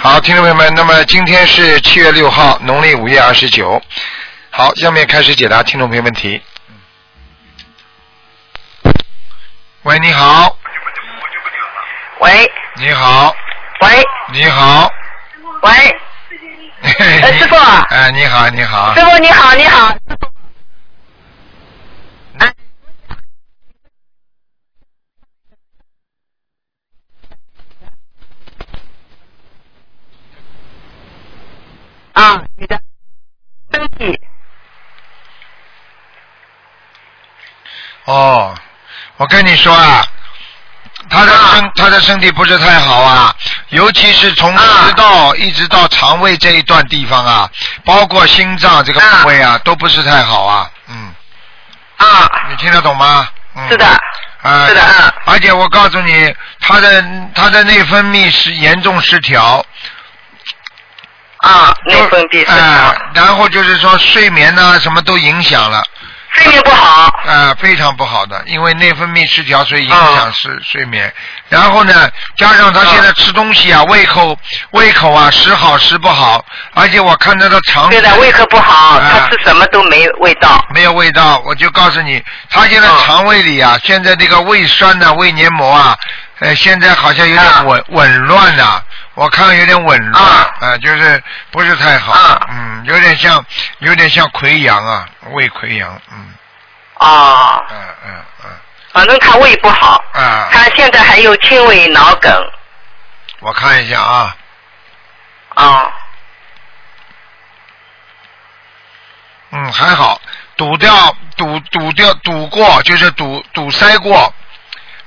好，听众朋友们，那么今天是七月六号，农历五月二十九。好，下面开始解答听众朋友问题。喂，你好。喂。你好。喂。你好。喂。呃，师傅。哎，你好，你好。师傅你好，你好。啊，你的身体哦，我跟你说啊，他的身他的身体不是太好啊，尤其是从食道一直到肠胃这一段地方啊，包括心脏这个部位啊，都不是太好啊，嗯。啊。你听得懂吗？嗯。是的。啊。是的啊而且我告诉你，他的他的内分泌是严重失调。啊，内分泌失调。啊，然后就是说睡眠呢，什么都影响了。睡眠不好。啊，非常不好的，因为内分泌失调，所以影啊响睡、睡眠。然后呢，加上他现在吃东西啊，胃口胃口啊时好时不好，而且我看他的肠对的，胃口不好，啊他吃什么都没味道。没有味道，我就告诉你，他现在肠胃里啊，现在这个胃酸呢、胃黏膜啊，呃，现在好像有点紊紊乱呐，我看有点紊乱，啊、就是不是太好，嗯，有点像有点像溃疡啊，胃溃疡，嗯，啊，嗯嗯嗯，反正他胃不好，啊，他现在还有轻微脑梗。我看一下啊，啊，嗯，还好，堵掉堵堵掉堵过，就是堵堵塞过，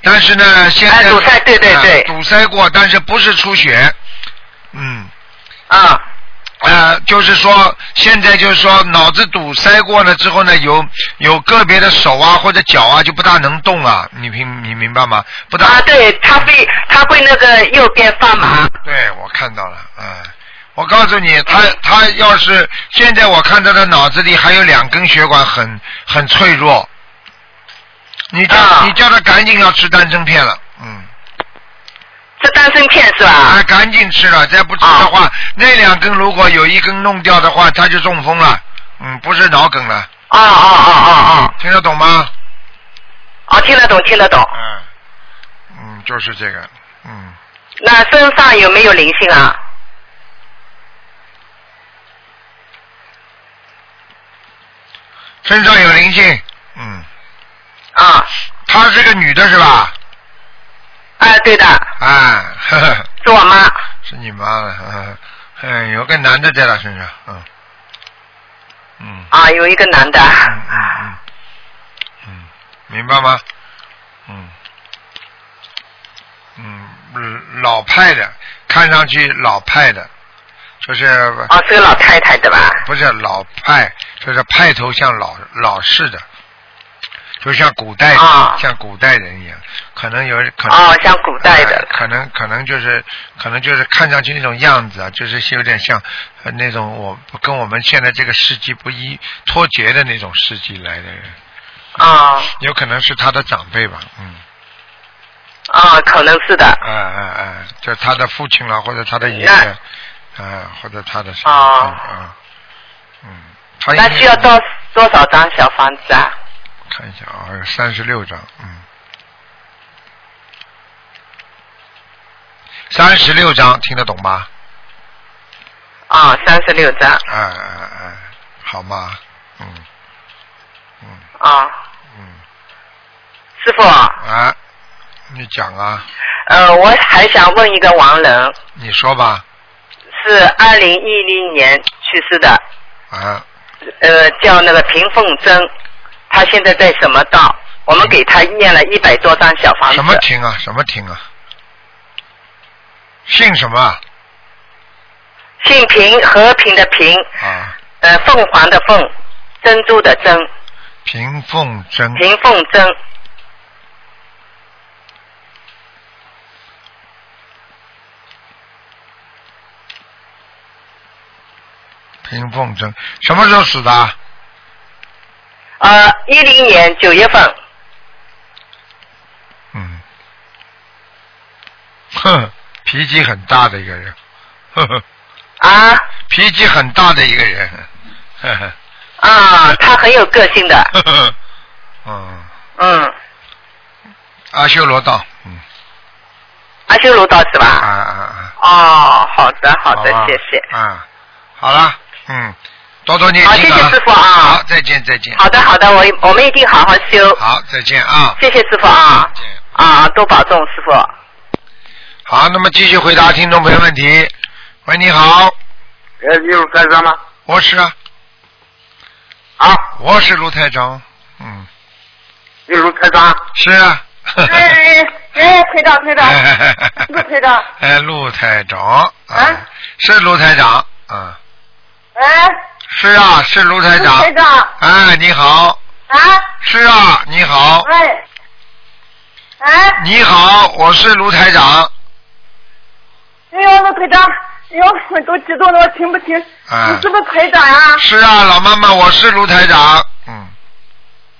但是呢，现在、哎堵塞对对对。啊堵塞过，但是不是出血，嗯。啊。呃，就是说，现在就是说，脑子堵塞过了之后呢，有有个别的手啊或者脚啊就不大能动啊，你明你明白吗？不大。啊，对，他会他会那个右边发麻。对，我看到了，嗯，我告诉你，他他要是现在我看他的脑子里还有两根血管很很脆弱，你叫、啊你叫他赶紧要吃丹参片了，嗯。吃丹参片是吧？啊，赶紧吃了，再不吃的话，那两根如果有一根弄掉的话，他就中风了，嗯，不是脑梗了。啊啊啊啊啊！听得懂吗？啊，听得懂，听得懂。嗯，嗯，就是这个，嗯，那身上有没有灵性啊？身上有灵性，嗯。啊。她是个女的是吧？啊，对的。啊，呵呵。是我妈。是你妈了，嗯，有个男的在她身上，嗯，嗯，啊，有一个男的。嗯嗯嗯，明白吗？嗯，嗯，老派的，看上去老派的，就是。哦，是个老太太对吧？不是老派，就是派头像老老式的，就像古代、啊像古代人一样，可能有可能哦像古代的。呃可能可能就是可能就是看上去那种样子啊，就是有点像呃那种我跟我们现在这个世纪不一脱节的那种世纪来的人，啊有可能是他的长辈吧，嗯，啊，可能是的。哎哎哎，就他的父亲了，或者他的爷爷，啊，或者他的什么，哦嗯嗯，他那需要多多少张小房子啊？看一下啊，有三十六张，嗯，三十六章，听得懂吗？啊，三十六章。哎哎哎，好吗？嗯嗯啊。嗯。师傅，啊，你讲啊，呃，我还想问一个亡人，你说吧，是二零一零年去世的，啊，呃，叫那个平凤珍，他现在在什么道？我们给他念了一百多张小房子。什么亭啊？什么亭啊？姓什么啊？姓平，和平的平，啊，呃，凤凰的凤，珍珠的珍，平凤珍。平凤珍。平凤珍，什么时候死的啊？呃，一零年九月份，嗯，哼，脾气很大的一个人，呵呵，啊？脾气很大的一个人，呵 呵啊，他很有个性的，呵呵，嗯，嗯，阿修罗道，嗯，阿修罗道是啊吧？啊啊啊，哦，好的好的吧，谢谢。啊，好了，嗯，多多念好，谢谢师傅啊。好，。再见再见，好的好的，我我们一定好好修。好，再见啊，谢谢师傅啊。再见。啊，多保重，师傅。好，那么继续回答听众朋友问题。喂，你好，哎，你是台长吗？我是啊，啊，我是卢台长，嗯，你有开张？是啊。哎哎哎，台长台长，陆台长，哎，陆台长，啊是卢台长，啊，哎，是啊，是卢台长，台长，哎，你好，啊，是啊，你好，哎，哎，你好，我是卢台长，哎呦，卢台长，哎呦，我都激动的，我听不清，啊你是不是台长呀？是啊，老妈妈，我是卢台长，嗯，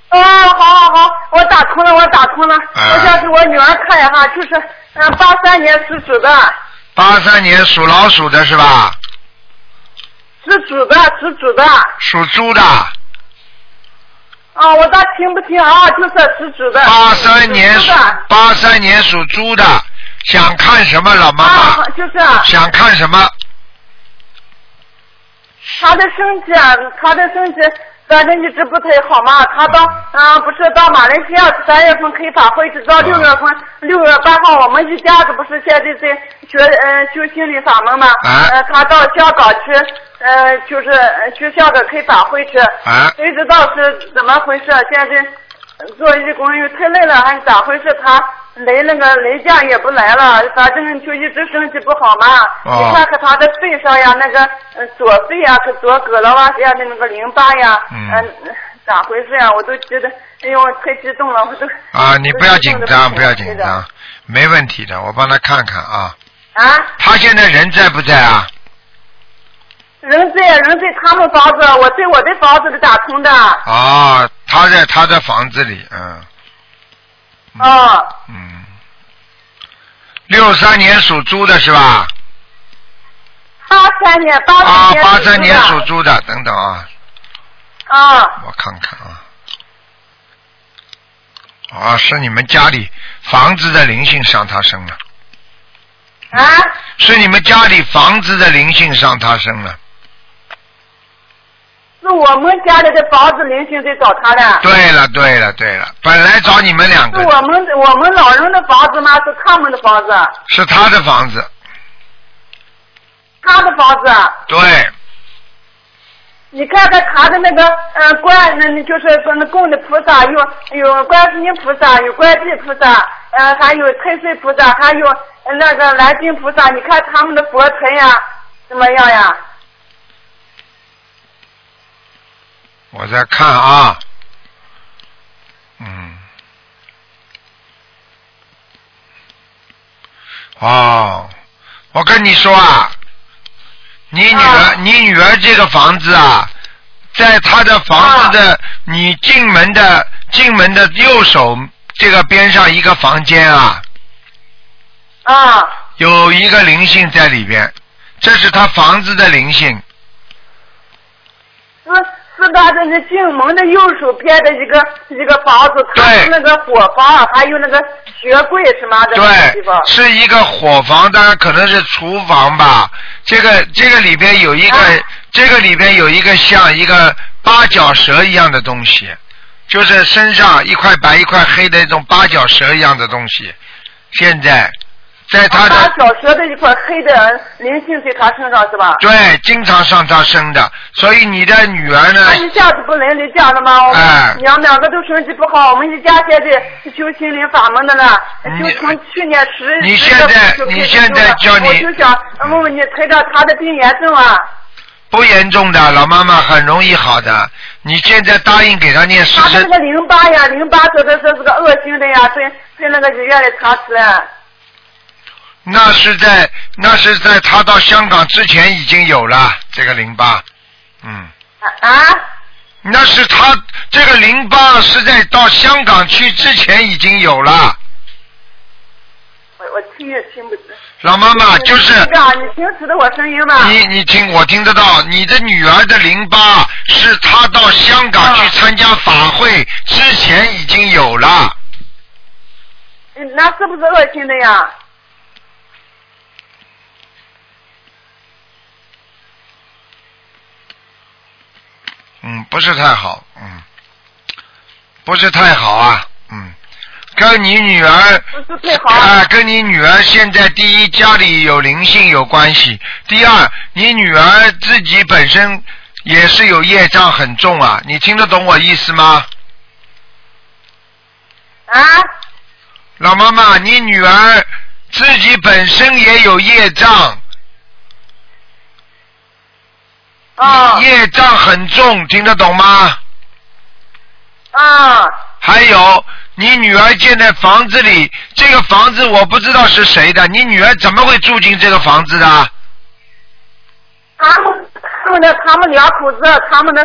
啊，好好好，我打通了，我打通了，啊我想给我女儿看一下，就是嗯八三年属鼠的，八三年属老鼠的是吧？属猪的，属猪的，属猪的，啊，我咋听不清啊？就是属猪的，八三年属八三年属猪的，想看什么，老妈就是啊想看什么？他的身体啊，他的身体反正一直不太好嘛。他到啊、不是到马来西亚三月份开法会，直到六月份，六月八号我们一家子不是现在在学呃修心理法门嘛？啊呃，他到香港去，呃，就是呃去香港开法会去。啊谁知道是怎么回事？现在呃做义工又太累了，还是咋回事？他来那个雷将也不来了，反正就一直身体不好嘛。哦你看看他的肺上呀，那个呃左肺呀，和左膈了哇下的那个淋巴呀，嗯呃咋回事呀？我都觉得，哎呦，太激动了，我都。啊，你不要紧张，不要紧张，没问题的，我帮他看看啊。啊，他现在人在不在啊？人在人在他们房子，我在我的房子里打通的。哦，他在他的房子里，嗯哦，嗯。六三年属猪的是吧？八三年，八啊三，年。八三年属。猪的，等等啊，啊，我看看啊。啊，是你们家里房子的灵性上他身了，啊，是你们家里房子的灵性上他身了。是我们家里的房子灵性在找他的。对了，对了，对了，本来找你们两个是我们我们老人的房子吗？是他们的房子，是他的房子，他的房子。对，你看看他的那个呃观，那那就是说那供的菩萨有有观世音菩萨，有观地菩萨，呃还有太岁菩萨，还有呃那个蓝金菩萨。你看他们的佛台呀，怎么样呀？我在看啊，嗯，哦，我跟你说啊，你女儿，啊。你女儿这个房子啊，在她的房子的、你进门的进门的右手这个边上一个房间啊，啊，有一个灵性在里边，这是她房子的灵性。是是他的那进门的右手边的一个一个房子，它对是那个火房，还有那个鞋柜什么的对方，。是一个伙房，当然可能是厨房吧。这个这个里边有一个，啊这个里边有一个像一个八角蛇一样的东西，就是身上一块白一块黑的那种八角蛇一样的东西。现在在他大的小学的一块黑的灵性在他身上是吧？对经常上他身的，所以你的女儿呢他？一下子不能例假了吗？我哎们两两个都身体不好，我们一家现在是修心灵法门的了，就从去年十你十月份现在就开始你现在修了叫你我就想问问你，台长他的病严重啊？不严重的，老妈妈很容易好的。你现在答应给他念四十他的那个淋巴呀，淋巴说的这是个恶性的呀，在在那个医院里查出来。那是在那是在他到香港之前已经有了这个淋巴，嗯，啊啊！那是他这个淋巴是在到香港去之前已经有了，我我听也听不清。老妈妈就是你听识得我声音吗？你你听我听得到，你的女儿的淋巴是她到香港去参加法会之前已经有了，嗯那是不是恶性的呀？嗯，不是太好，嗯，不是太好啊，嗯，跟你女儿不是最好。啊，跟你女儿现在第一家里有灵性有关系，第二你女儿自己本身也是有业障很重啊，你听得懂我意思吗？啊？老妈妈，你女儿自己本身也有业障，啊业障很重，听得懂吗？啊还有，你女儿建在房子里，这个房子我不知道是谁的，你女儿怎么会住进这个房子的？他们他们的他们两口子，他们的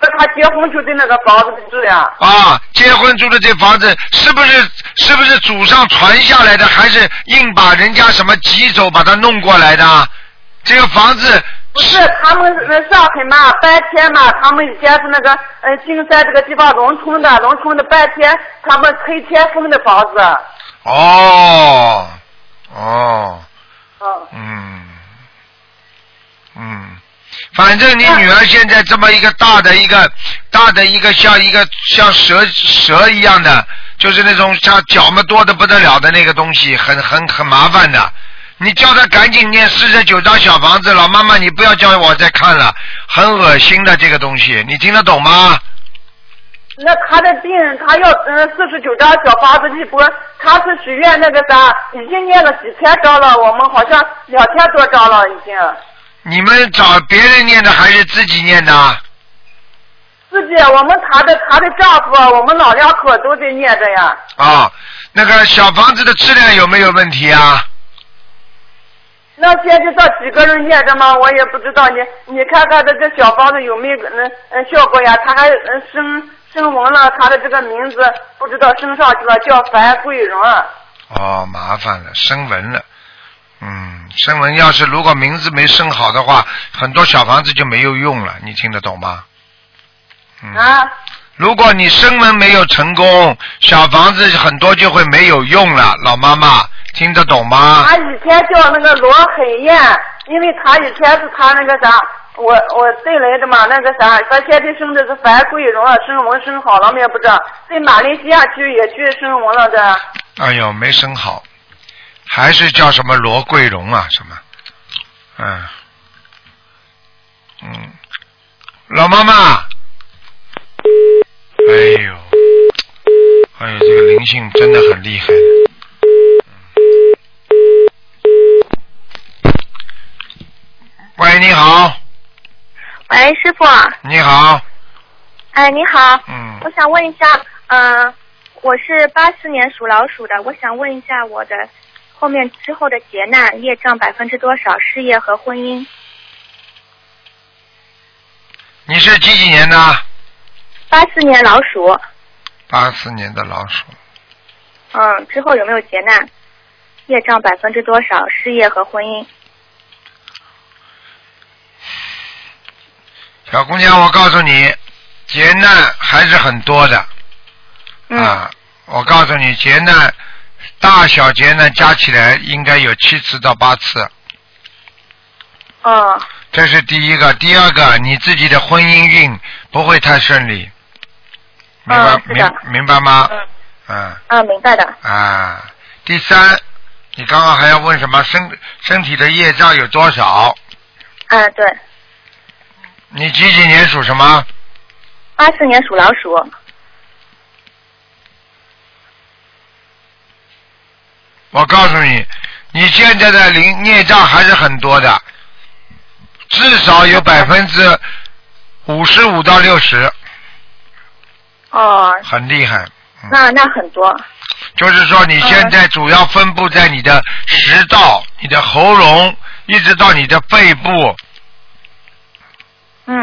他结婚就在那个房子里住呀。啊，结婚住的这房子是不是是不是祖上传下来的，还是硬把人家什么挤走把它弄过来的？这个房子不是他们那上海嘛，白天嘛，他们以前是那个呃金山这个地方农村的，农村的白天他们吹天风的房子。哦哦哦嗯嗯，反正你女儿现在这么一个大的一个大的一个像一个像蛇蛇一样的，就是那种像脚嘛多的不得了的那个东西，很很很麻烦的。你叫他赶紧念四十九张小房子，老妈妈你不要叫我再看了，很恶心的这个东西，你听得懂吗？那他的病，他要嗯四十九张小房子一波，他是许愿那个啥，已经念了几千张了，我们好像两千多张了已经。你们找别人念的还是自己念的？自己，我们他的他的丈夫，我们老两口都在念着呀。啊，那个小房子的质量有没有问题啊？那现在这几个人念着吗？我也不知道，你你看看这这小房子有没有嗯嗯效果呀？他还嗯升升文了，他的这个名字不知道升上去了，叫樊桂荣。哦，麻烦了，升文了。嗯，升文要是如果名字没升好的话，很多小房子就没有用了，你听得懂吗？嗯。啊，如果你生门没有成功，小房子很多就会没有用了，老妈妈听得懂吗？他以前叫那个罗海燕，因为他以前是他那个啥，我我带来的嘛，那个啥，他现在生的是樊桂荣，生文生好了没有不知道，在马来西亚去也去生文了的。哎呦，没生好，还是叫什么罗桂荣啊？什么？嗯嗯，老妈妈，哎呦，哎呦，这个灵性真的很厉害。喂，你好，喂，师傅，你好，哎，你好，嗯。我想问一下，嗯、我是八四年属老鼠的，我想问一下我的后面之后的劫难业障百分之多少，事业和婚姻？你是几几年的？八四年老鼠，八四年的老鼠。嗯，之后有没有劫难？业障百分之多少，事业和婚姻？小姑娘，我告诉你，劫难还是很多的。嗯，啊，我告诉你，劫难大小劫难加起来应该有七次到八次，哦，这是第一个。第二个，你自己的婚姻运不会太顺利，明白、嗯明明白吗？嗯嗯啊，明白的。啊。第三，你刚刚还要问什么身身体的业障有多少？啊，对，你几几年属什么？八四年属老鼠。我告诉你，你现在的灵孽障还是很多的，至少有百分之五十五到六十，哦，很厉害。嗯那那很多。就是说，你现在主要分布在你的食道、你的喉咙，一直到你的肺部，嗯，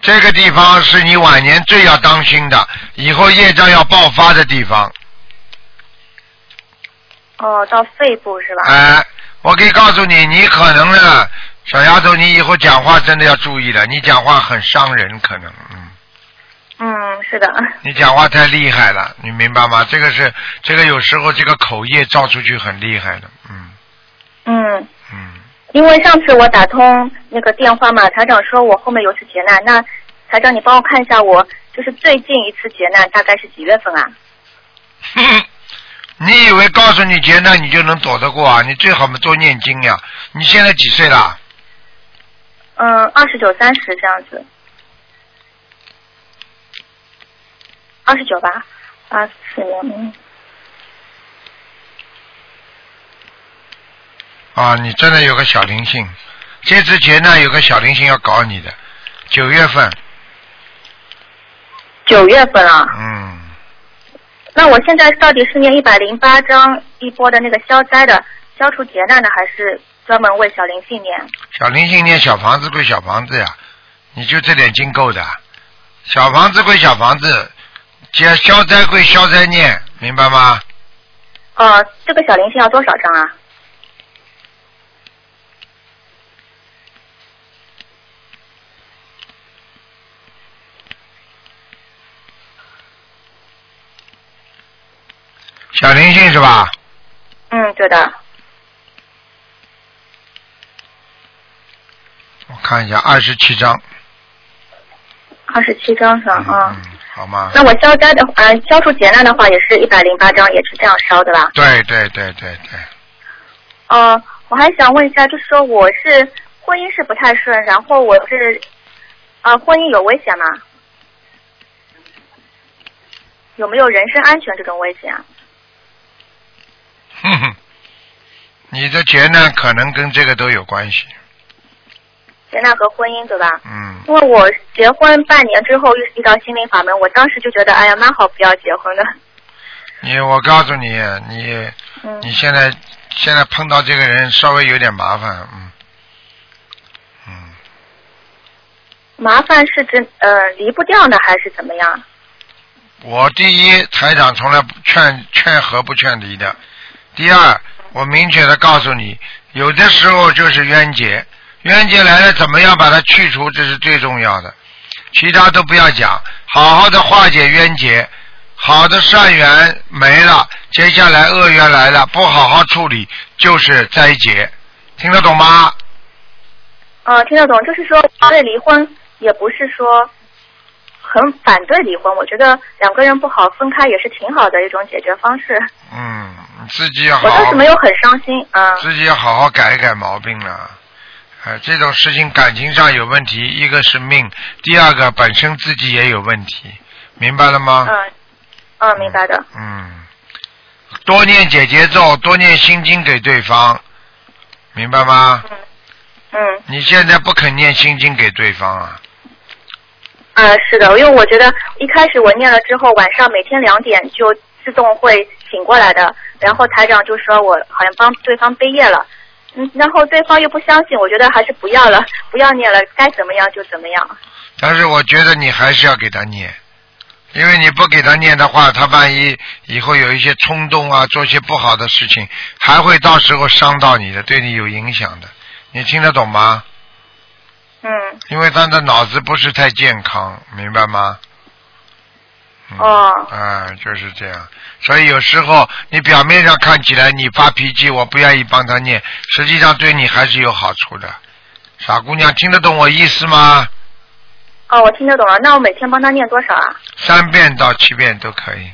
这个地方是你晚年最要当心的，以后业障要爆发的地方。哦，到肺部是吧？哎，我可以告诉你，你可能呢，小丫头，你以后讲话真的要注意了，你讲话很伤人，可能，嗯，嗯，是的，你讲话太厉害了，你明白吗？这个是这个有时候这个口业造出去很厉害的，嗯嗯，嗯，因为上次我打通那个电话嘛，台长说我后面有次劫难，那台长你帮我看一下我就是最近一次劫难大概是几月份啊？你以为告诉你劫难你就能躲得过啊？你最好嘛多念经呀。你现在几岁了？嗯，二十九、三十这样子。二十九吧，八四年，嗯啊，你真的有个小灵性，这次劫难有个小灵性要搞你的，九月份，九月份啊。嗯，那我现在到底是念一百零八章一波的那个消灾的消除劫难的，还是专门为小灵性念？小灵性念小房子归小房子呀，你就这点经够的，小房子归小房子，消消灾归消灾念，明白吗？哦，这个小灵性要多少张啊？小灵性是吧？嗯，对的。我看一下，二十七张，二十七张是吧？啊、嗯，好吗？那我消灾的，呃，消除劫难的话也是一百零八张，也是这样烧的吧？对对对对对，呃，我还想问一下，就是说我是婚姻是不太顺，然后我是，呃，婚姻有危险吗？有没有人身安全这种危险啊？哼哼，你的劫难可能跟这个都有关系，劫难和婚姻对吧？嗯，因为我结婚半年之后遇遇到心灵法门，我当时就觉得，哎呀，蛮好，不要结婚的。你我告诉你，你嗯你现在现在碰到这个人稍微有点麻烦，嗯嗯，麻烦是指呃离不掉呢，还是怎么样？我第一台长从来不劝劝和不劝离的，第二我明确的告诉你，有的时候就是冤结，冤结来了怎么样把它去除，这是最重要的，其他都不要讲，好好的化解冤结，好的善缘没了，接下来恶缘来了，不好好处理就是灾劫，听得懂吗？呃，听得懂，就是说对离婚也不是说很反对离婚，我觉得两个人不好分开也是挺好的一种解决方式。嗯，你自己要好我当好时没有很伤心，啊、自己要好好改一改毛病了。呃，这种事情感情上有问题，一个是命，第二个本身自己也有问题，明白了吗？嗯嗯，明白的。嗯，多念解节奏，多念心经给对方，明白吗？嗯，你现在不肯念心经给对方啊？啊、是的，因为我觉得一开始我念了之后，晚上每天两点就自动会醒过来的，然后台长就说我好像帮对方背业了。嗯，然后对方又不相信，我觉得还是不要了，不要念了，该怎么样就怎么样。但是我觉得你还是要给他念，因为你不给他念的话，他万一以后有一些冲动啊，做一些不好的事情，还会到时候伤到你的，对你有影响的。你听得懂吗？嗯，因为他的脑子不是太健康，明白吗？嗯、哦啊，就是这样。所以有时候你表面上看起来你发脾气，我不愿意帮他念，实际上对你还是有好处的。傻姑娘，听得懂我意思吗？哦，我听得懂了。那我每天帮他念多少啊？三遍到七遍都可以，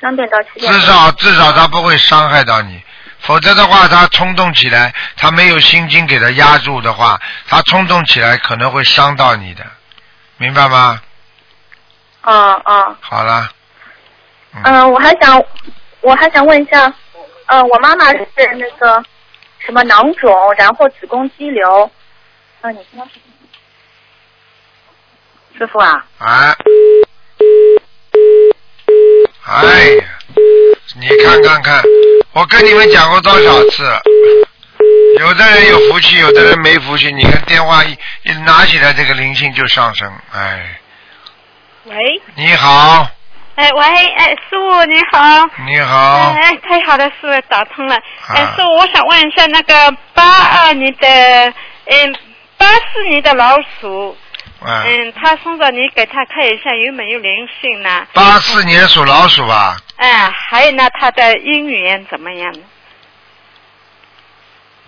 三遍到七遍。至少至少他不会伤害到你。否则的话，他冲动起来，他没有心经给他压住的话，他冲动起来可能会伤到你的，明白吗？嗯嗯好了，嗯，我还想我还想问一下，呃，我妈妈是那个什么囊肿，然后子宫肌瘤。嗯、你听到师傅啊？啊，哎呀，你看看看，我跟你们讲过多少次？有的人有福气，有的人没福气。你看电话一一拿起来，这个灵性就上升。哎，喂，你好，哎，喂，哎，师傅你好。你好，哎，太好了，师傅打通了。哎，啊师傅，我想问一下，那个八二年的，嗯，八四年的老鼠，嗯，嗯，他身上你给他看一下有没有灵性呢？八四年属老鼠吧？哎，还有呢，他的姻缘怎么样？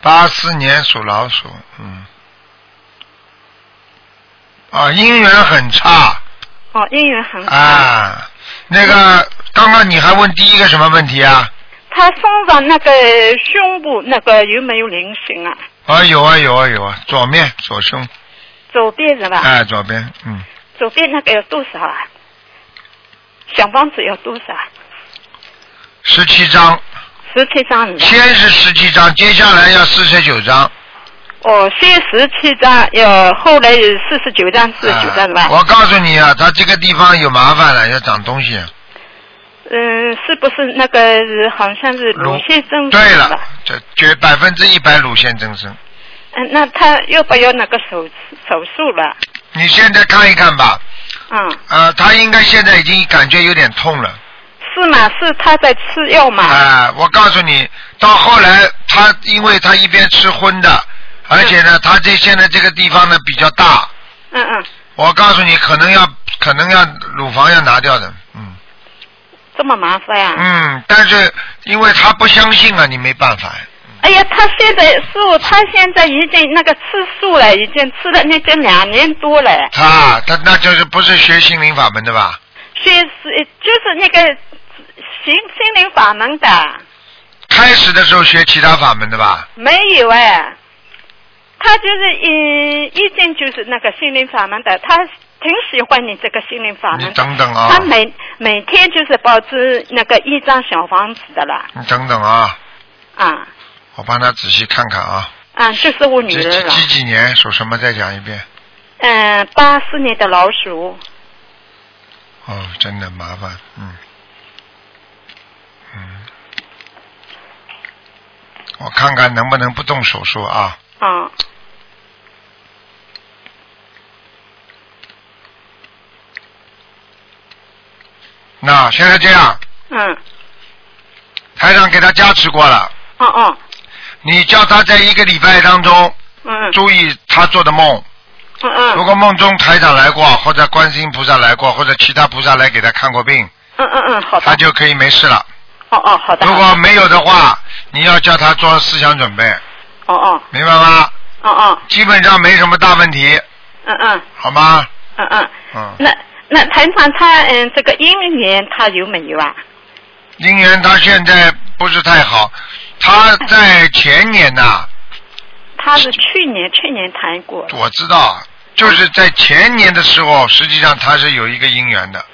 八四年属老鼠，嗯，啊，姻缘很差哦，姻缘很好。啊。那个，刚刚你还问第一个什么问题啊？他身上那个胸部那个有没有菱形啊？啊，有啊有啊有啊，左面左胸，左边是吧？哎，左边，嗯，左边那个有多少啊？小房子要多少？十七张，十七张？先是十七张，接下来要四十九张。哦，先十七张，要后来有四十九张，四十九张是吧？啊我告诉你啊，他这个地方有麻烦了，要长东西。嗯，是不是那个好像是乳腺增生对了这绝百分之一百乳腺增生。嗯，那他要不要那个手手术了？你现在看一看吧，嗯，呃，他应该现在已经感觉有点痛了。是嘛？是他在吃药吗？啊、我告诉你，到后来他因为他一边吃荤的，而且呢，他这现在这个地方呢比较大，嗯嗯，我告诉你，可能要可能要乳房要拿掉的，嗯这么麻烦呀、嗯，但是因为他不相信啊，你没办法。哎呀，他现在师傅，他现在已经那个吃素了，已经吃了那经两年多了。他他那就是不是学心灵法门的吧？学是就是那个心心灵法门的，开始的时候学其他法门的吧？没有哎。他就是嗯，一经就是那个心灵法门的，他挺喜欢你这个心灵法门你。等等啊他，每每天就是保持那个一张小房子的啦，你等等啊，啊我帮他仔细看看啊。啊，就是我女儿了。几几几几年属什么？再讲一遍。嗯，八四年的老鼠。哦，真的麻烦，嗯，嗯，我看看能不能不动手术啊？啊，那现在这样，嗯，台长给他加持过了，嗯嗯，你叫他在一个礼拜当中嗯。注意他做的梦，嗯嗯。如果梦中台长来过，或者观世音菩萨来过，或者其他菩萨来给他看过病，嗯嗯嗯，好的。他就可以没事了。哦哦，好的。如果没有的话，你要叫他做思想准备，哦哦。明白吗？哦哦，基本上没什么大问题，嗯嗯。好吗？嗯嗯，嗯，那那台长他嗯这个姻缘他有没有啊？姻缘他现在不是太好，他在前年呐、他是去年去年谈过。我知道，就是在前年的时候，实际上他是有一个姻缘的。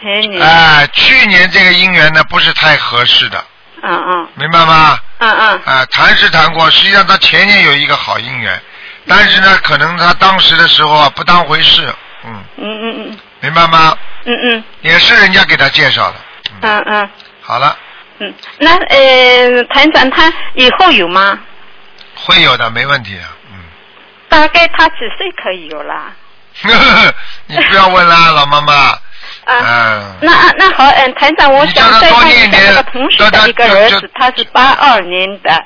前年。哎、去年这个姻缘呢不是太合适的，嗯嗯明白吗？嗯嗯啊、谈是谈过，实际上他前年有一个好姻缘，但是呢，可能他当时的时候啊不当回事，嗯，嗯嗯嗯明白吗？嗯嗯也是人家给他介绍的。嗯嗯好了，嗯，那呃团长他以后有吗？会有的，没问题啊。嗯，大概他几岁可以有啦？你不要问啦，老妈妈。啊。嗯。那那好，嗯，团长，我想再问一点下那个同学的一个儿子，他是八二年的，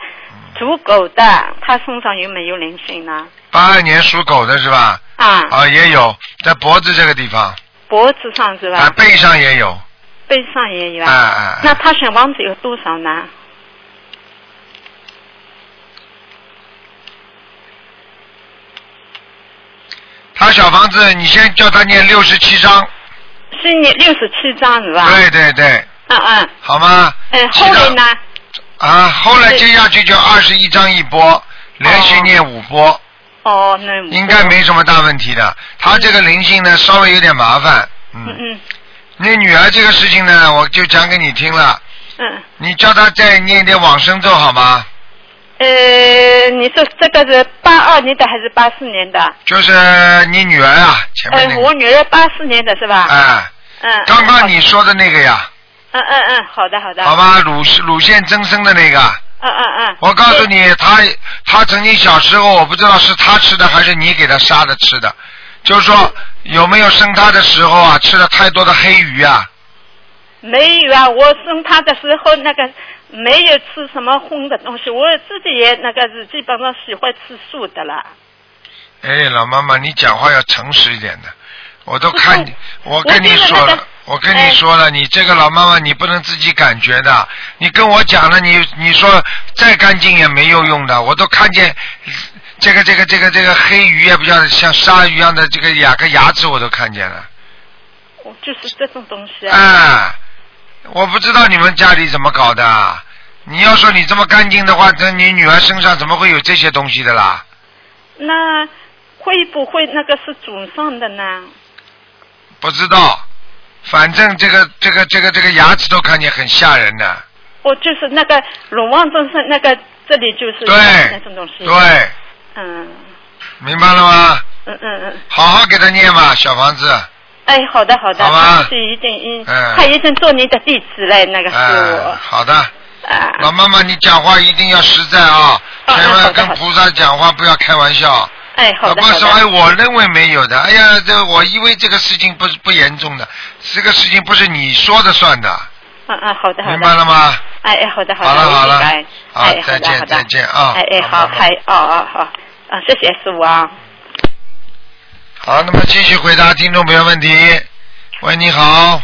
属狗的，他身上有没有灵性呢？八二年属狗的是吧？啊，啊，也有，在脖子这个地方，脖子上是吧啊，吧？背上也有，背上也有啊啊。啊。那他小房子有多少呢？他小房子，你先叫他念六十七章，是念六十七章是吧？对对对，嗯嗯好吗？嗯，后来呢？啊，后来接下去就二十一章一波，连续念五波，哦，那应该没什么大问题的。他这个灵性呢，稍微有点麻烦，嗯，嗯嗯你女儿这个事情呢，我就讲给你听了，嗯，你叫她再念一点往生咒好吗？呃，你说这个是八二年的还是八四年的？就是你女儿啊，前面我女儿八四年的是吧？哎，嗯。刚刚嗯你说的那个呀，嗯嗯嗯，好的好的。好。吧，乳乳腺增生的那个，嗯嗯嗯。我告诉你，他他曾经小时候，我不知道是他吃的还是你给他杀的吃的，就是说有没有生他的时候啊，吃了太多的黑鱼啊，没有啊，我生他的时候那个没有吃什么荤的东西，我自己也那个是基本上喜欢吃素的啦。哎，老妈妈，你讲话要诚实一点的。我都看你，我跟你说了，我跟你说了，你这个老妈妈你不能自己感觉的，你跟我讲了，你你说再干净也没有用的，我都看见这个这个这个这个黑鱼也不像像鲨鱼一样的这个两个牙齿我都看见了，我就是这种东西啊。啊，我不知道你们家里怎么搞的，你要说你这么干净的话，那你女儿身上怎么会有这些东西的啦？那会不会那个是祖上的呢？不知道，反正这个这个这个这个牙齿都看见很吓人的。我就是那个鲁旺中是那个这里就是对。对，嗯明白了吗？嗯嗯嗯。好好给他念吧，小房子。哎，好的好的，好吧他是已经已嗯他已经做你的弟子嘞，那个我，好的，啊。老妈妈，你讲话一定要实在啊，啊千万跟菩萨讲话不要开玩笑。哎，好啊，的好不是说哎，我认为没有的。哎呀，这我以为这个事情不是不严重的，这个事情不是你说的算的，嗯嗯，好的好的。明白了吗？哎哎，好的好的，好了好了哎，好再见的好的再见啊哎哎，好，好拜拜还哦哦好，啊，谢谢师傅啊。好，那么继续回答听众朋友问题。喂，你好，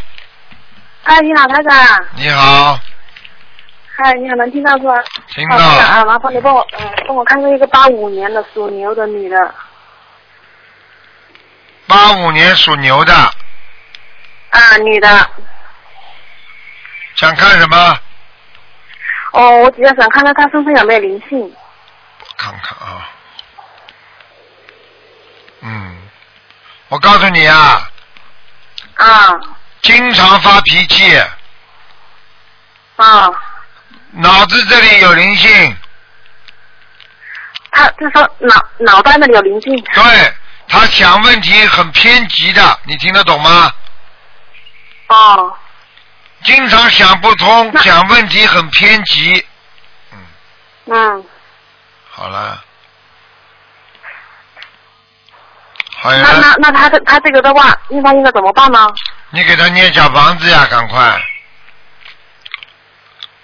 哎，你好，台长。你好，嗨，你好，能听到是吧？听到，啊，麻烦你帮我，呃，帮我看看一个八五年的属牛的女的。八五年属牛的，啊，女的。想看什么？哦，我主要想看看她身上有没有灵性。我看看啊。嗯，我告诉你啊，啊经常发脾气，啊，脑子这里有灵性，他他说脑脑袋那里有灵性。对他想问题很偏激的，你听得懂吗？哦经常想不通，那想问题很偏激。嗯，好了，好那那，那他这他这个的话，应该应该怎么办呢？你给他念小房子呀，赶快。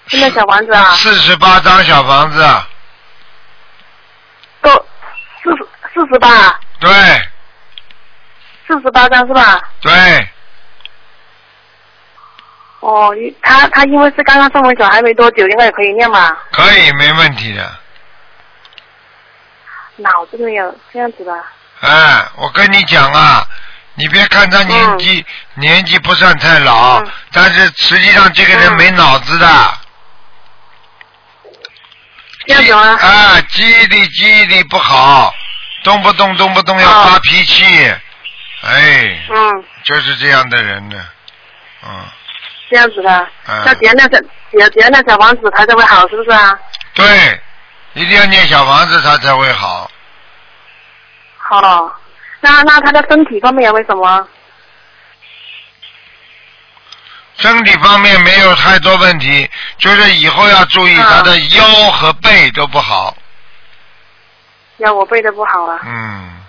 现在小房子啊，四十八张小房子，够四十四十八，对四十八张是吧？对，哦，他他因为是刚刚生完小孩没多久，应该也可以念吧？可以没问题的。脑子没有这样子吧。哎，我跟你讲啊，你别看他年纪、年纪不算太老，嗯但是实际上这个人嗯没脑子的。这样子吗？啊，记忆力记忆力不好，动不动动不动要发脾气，哎，嗯，就是这样的人呢。嗯，这样子的。嗯那点亮小点点亮小房子，他才会好，是不是啊？对，一定要念小房子，他才会好。好。那那他的身体方面为什么？身体方面没有太多问题，就是以后要注意嗯他的腰和背都不好。腰我背的不好啊。嗯，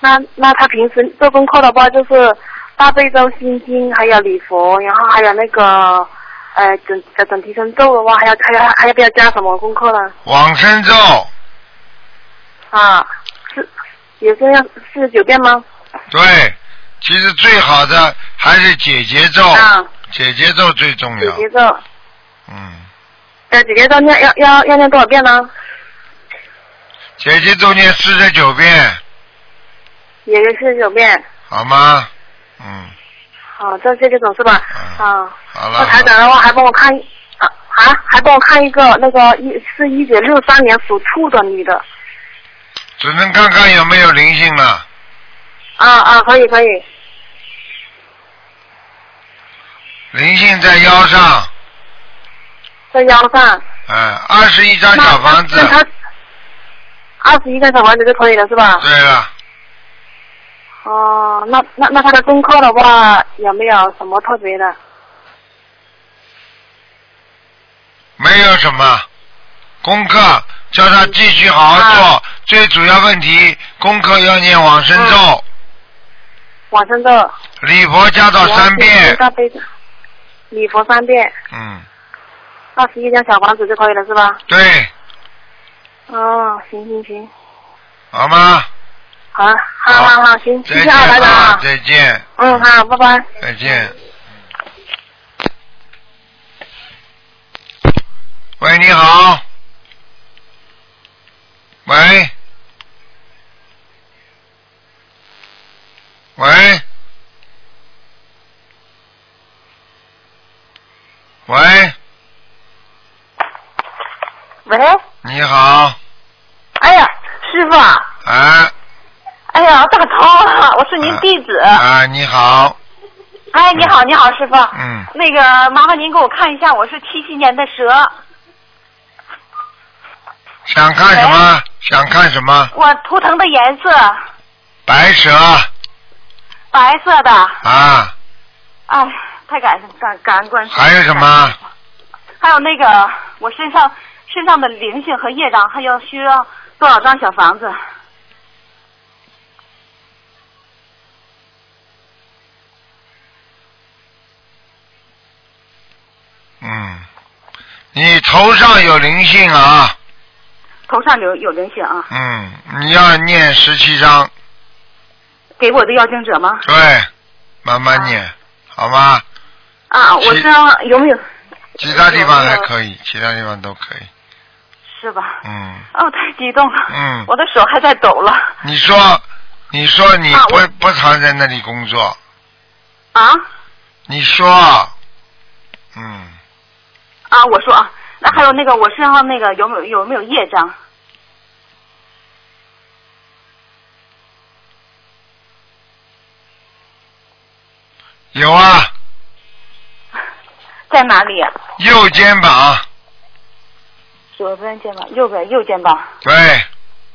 那那他平时做功课的话，就是大悲咒、心经，还有礼佛，然后还有那个呃整呃整提神咒的话，还要还要还要不要加什么功课呢？往生咒啊，是也是要四十九遍吗？对，其实最好的还是解结咒，啊，解结咒最重要。姐姐咒，嗯，呃姐姐咒念要要要念多少遍呢？姐姐咒念四十九遍，也是四十九遍。好吗？嗯，好，这这这种是吧？嗯啊。好了。那台长的话还帮我看啊啊，还帮我看一个那个一是一九六三年属兔的女的。只能看看有没有灵性了。啊啊，可以可以。灵性在腰上，在腰上。嗯，二十一张小房子二十一张小房子就可以了是吧？对了，哦，那那那他的功课的话有没有什么特别的？没有什么功课，叫他继续好好做。啊最主要问题，功课要念往生咒，嗯往生咒。礼佛加到三遍，大悲咒。礼佛三遍，嗯，二十一张小房子就可以了是吧？对，哦，行行行，好吗？好，好好好，行，谢谢啊，班长再见，嗯，好，拜拜。再见。喂，你好。喂。喂。喂，喂，你好，哎呀，师傅啊，啊哎呀，打通了，我是您弟子。啊，你好，哎，你好，你好，师傅。嗯，那个，麻烦您给我看一下，我是七七年的蛇，想看什么？想看什么？我图腾的颜色。白蛇。白色的。啊，哎，太感感感恩观世音还有什么？还有那个，我身上身上的灵性和业障，还要需要多少张小房子？嗯，你头上有灵性啊，头上有有灵性啊，嗯，你要念十七章，给我的要经者吗？对，慢慢念，好吗？啊，我身上有没有？其他地方还可以，其他地方都可以，是吧？嗯哦，太激动了，嗯。我的手还在抖了。你说，你说你不、啊不常在那里工作，啊你说，嗯，啊！我说啊，那还有那个我身上那个有没有有没有业障？有啊，在哪里？右肩膀，左边肩膀，右边右肩膀对，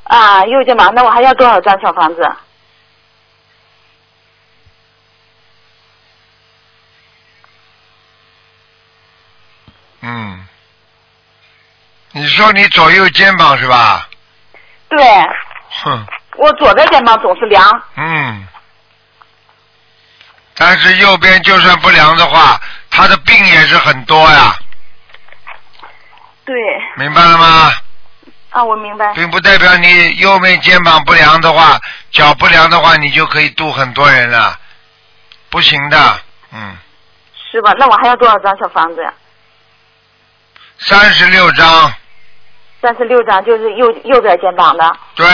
啊，右肩膀。那我还要多少张小房子？嗯，你说你左右肩膀是吧？对，哼，我左边肩膀总是凉。嗯，但是右边就算不凉的话，他的病也是很多呀，对明白了吗？啊，我明白。并不代表你右面肩膀不良的话，脚不良的话，你就可以度很多人了，不行的，嗯，是吧？那我还要多少张小房子呀？三十六张，三十六张，就是右右边肩膀的。对，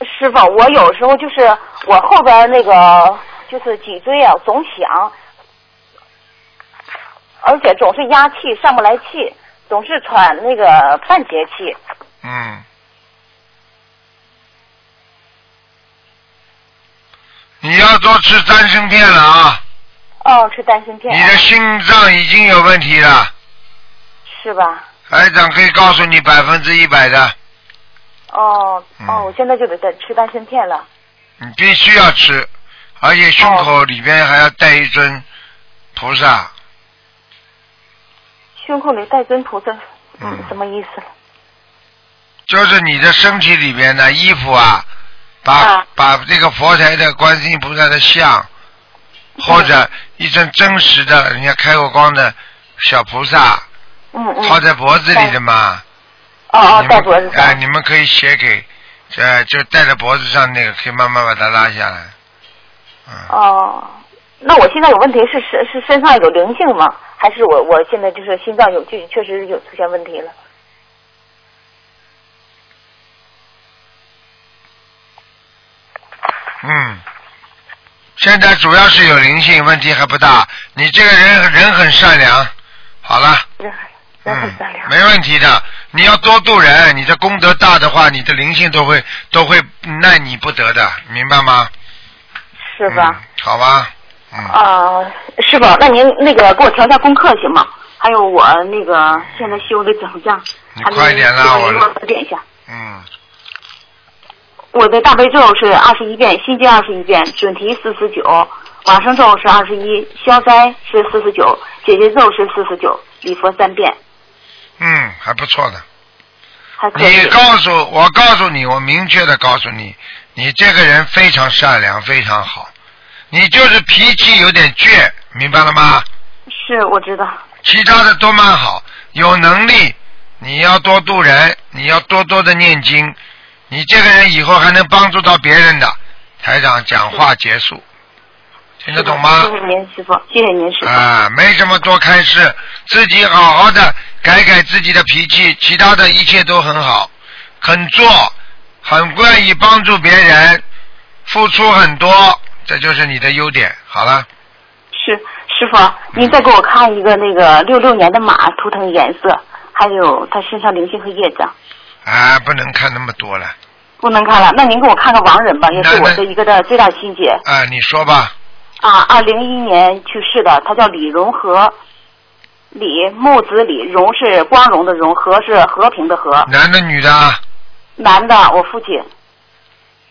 师傅，我有时候就是我后边那个就是脊椎啊总响，而且总是压气上不来气，总是喘那个半截气。嗯，你要多吃丹参片了啊！哦，吃丹参片。你的心脏已经有问题了，是吧？台长可以告诉你百分之一百的，哦嗯哦，我现在就得得吃丹参片了。你必须要吃，而且胸口里边还要带一尊菩萨，胸口里带尊菩萨，嗯嗯，什么意思？就是你的身体里边的衣服啊，把、啊把这个佛台的观世音菩萨的像，或者一尊真实的人家开过光的小菩萨，嗯嗯。套在脖子里的嘛。哦哦，戴脖子哎、上。你们可以写给，呃，就戴在脖子上那个，可以慢慢把它拉下来。嗯，哦，那我现在有问题是是是身上有灵性吗？还是我我现在就是心脏有就确实有出现问题了？嗯，现在主要是有灵性，问题还不大。你这个人人很善良，好了，人人很善良。嗯，没问题的。你要多度人，你的功德大的话，你的灵性都会都会奈你不得的，明白吗？是吧？嗯好吧，嗯，啊、师傅，那您那个给我调一下功课行吗？还有我那个现在修的怎么样？你快点啦我点一下。嗯，我的大悲咒是二十一遍，心经二十一遍，准提四十九，往生咒是二十一，消灾是四十九，解结咒是四十九，礼佛三遍，嗯，还不错的。还可以你。告诉我，告诉你，我明确的告诉你，你这个人非常善良，非常好。你就是脾气有点倔，明白了吗？是，我知道。其他的都蛮好，有能力，你要多度人，你要多多的念经，你这个人以后还能帮助到别人的。台长讲话结束，听得懂吗？谢谢您师傅，谢谢您师傅。啊，没什么多开示，自己好好的改改自己的脾气，其他的一切都很好，肯做，很愿意帮助别人，付出很多，这就是你的优点。好了，是师傅，您再给我看一个那个六六年的马图腾颜色，还有他身上灵性和业障，啊，不能看那么多了。不能看了。那您给我看个亡人吧，也是我的一个的最大心结啊，你说吧。啊，二零一一年去世的，他叫李荣和，李木子李荣是光荣的荣，和是和平的和。男的女的啊？男的，我父亲。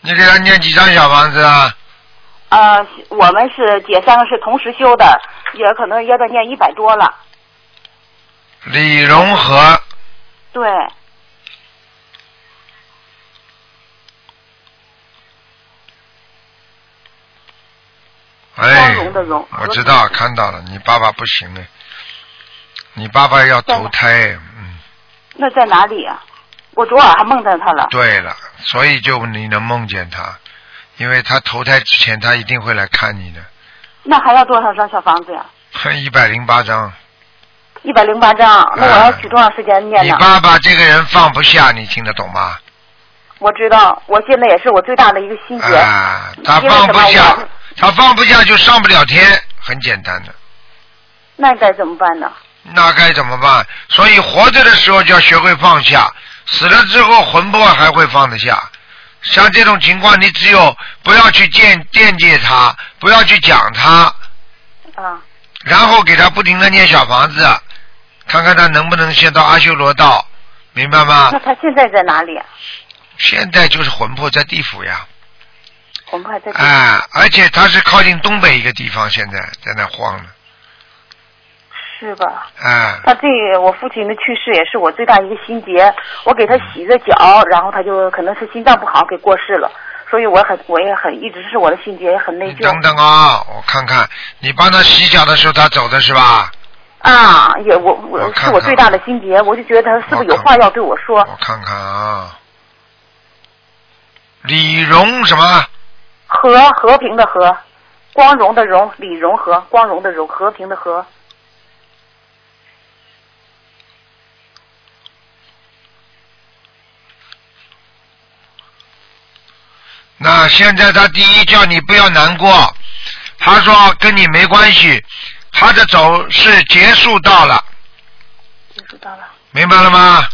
你给他念几张小房子啊？呃，我们是姐三个是同时修的，也可能要得念一百多了。李荣和。对。哎，我知道，看到了，你爸爸不行了，你爸爸要投胎，嗯。那在哪里啊？我昨晚还梦见他了。对了，所以就你能梦见他，因为他投胎之前他一定会来看你的。那还要多少张小房子呀？一百零八张。一百零八张，那我要取多长时间念呢？你爸爸这个人放不下，你听得懂吗？我知道，我现在也是我最大的一个心结。啊，他放不下。他放不下就上不了天，很简单的。那该怎么办呢？那该怎么办？所以活着的时候就要学会放下，死了之后魂魄还会放得下。像这种情况，你只有不要去见惦记他，不要去讲他。啊。然后给他不停的念小房子，看看他能不能先到阿修罗道，明白吗？那他现在在哪里啊？现在就是魂魄在地府呀。魂魄在哎，而且他是靠近东北一个地方，现在在那晃呢。是吧？嗯。他这我父亲的去世也是我最大一个心结，我给他洗着脚，然后他就可能是心脏不好给过世了，所以我很我也很一直是我的心结也很内疚。等等啊，我看看，你帮他洗脚的时候他走的是吧？啊，也我我是我最大的心结，我就觉得他是不是有话要对我说？我看看啊，李荣什么？和和平的和，光荣的荣，李荣和，光荣的荣，和平的和。那现在他第一叫你不要难过，他说跟你没关系，他的走是结束到了。结束到了。明白了吗？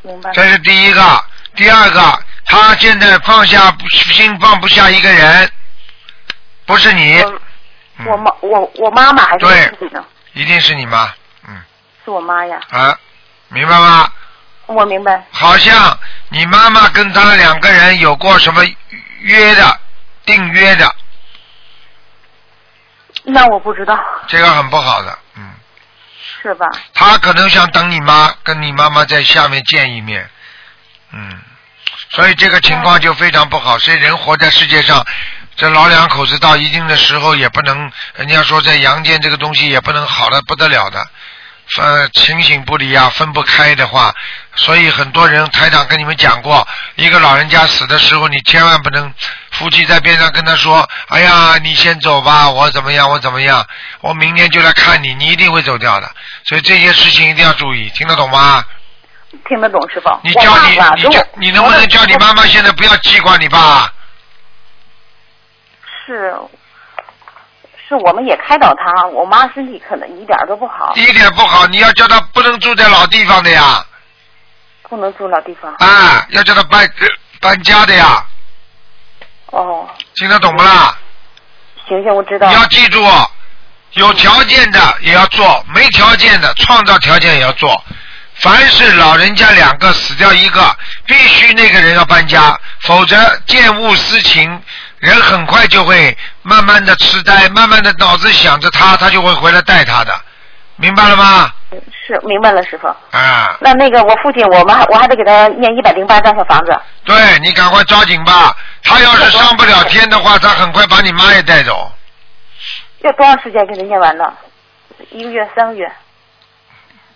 明白。这是第一个，第二个。他现在放下心放不下一个人，不是你。我妈，我我妈妈还是自己呢？一定是你妈，嗯。是我妈呀。啊，明白吗？我明白。好像你妈妈跟他两个人有过什么约的、订约的。那我不知道。这个很不好的，嗯。是吧？他可能想等你妈跟你妈妈在下面见一面，嗯。所以这个情况就非常不好。所以人活在世界上，这老两口子到一定的时候也不能，人家说在阳间这个东西也不能好的不得了的，分情形不离啊，分不开的话，所以很多人台长跟你们讲过，一个老人家死的时候，你千万不能夫妻在边上跟他说：“哎呀，你先走吧，我怎么样，我怎么样，我明天就来看你，你一定会走掉的。”所以这些事情一定要注意，听得懂吗？听得懂是吧？你叫你你叫你能不能叫你妈妈现在不要记挂你爸？是，是我们也开导他，我妈身体可能一点都不好。一点不好，你要叫他不能住在老地方的呀。不能住老地方。啊，要叫他搬 搬家的呀。哦。听得懂不啦？行行，我知道。你要记住，有条件的也要做，没条件的创造条件也要做。凡是老人家两个死掉一个，必须那个人要搬家，否则见物思情，人很快就会慢慢的痴呆，慢慢的脑子想着他，他就会回来带他的，明白了吗？是明白了，师傅。啊。那那个我父亲，我们还我还得给他念一百零八张小房子。对你赶快抓紧吧，他要是上不了天的话，他很快把你妈也带走。要多长时间给他念完呢？一个月、三个月、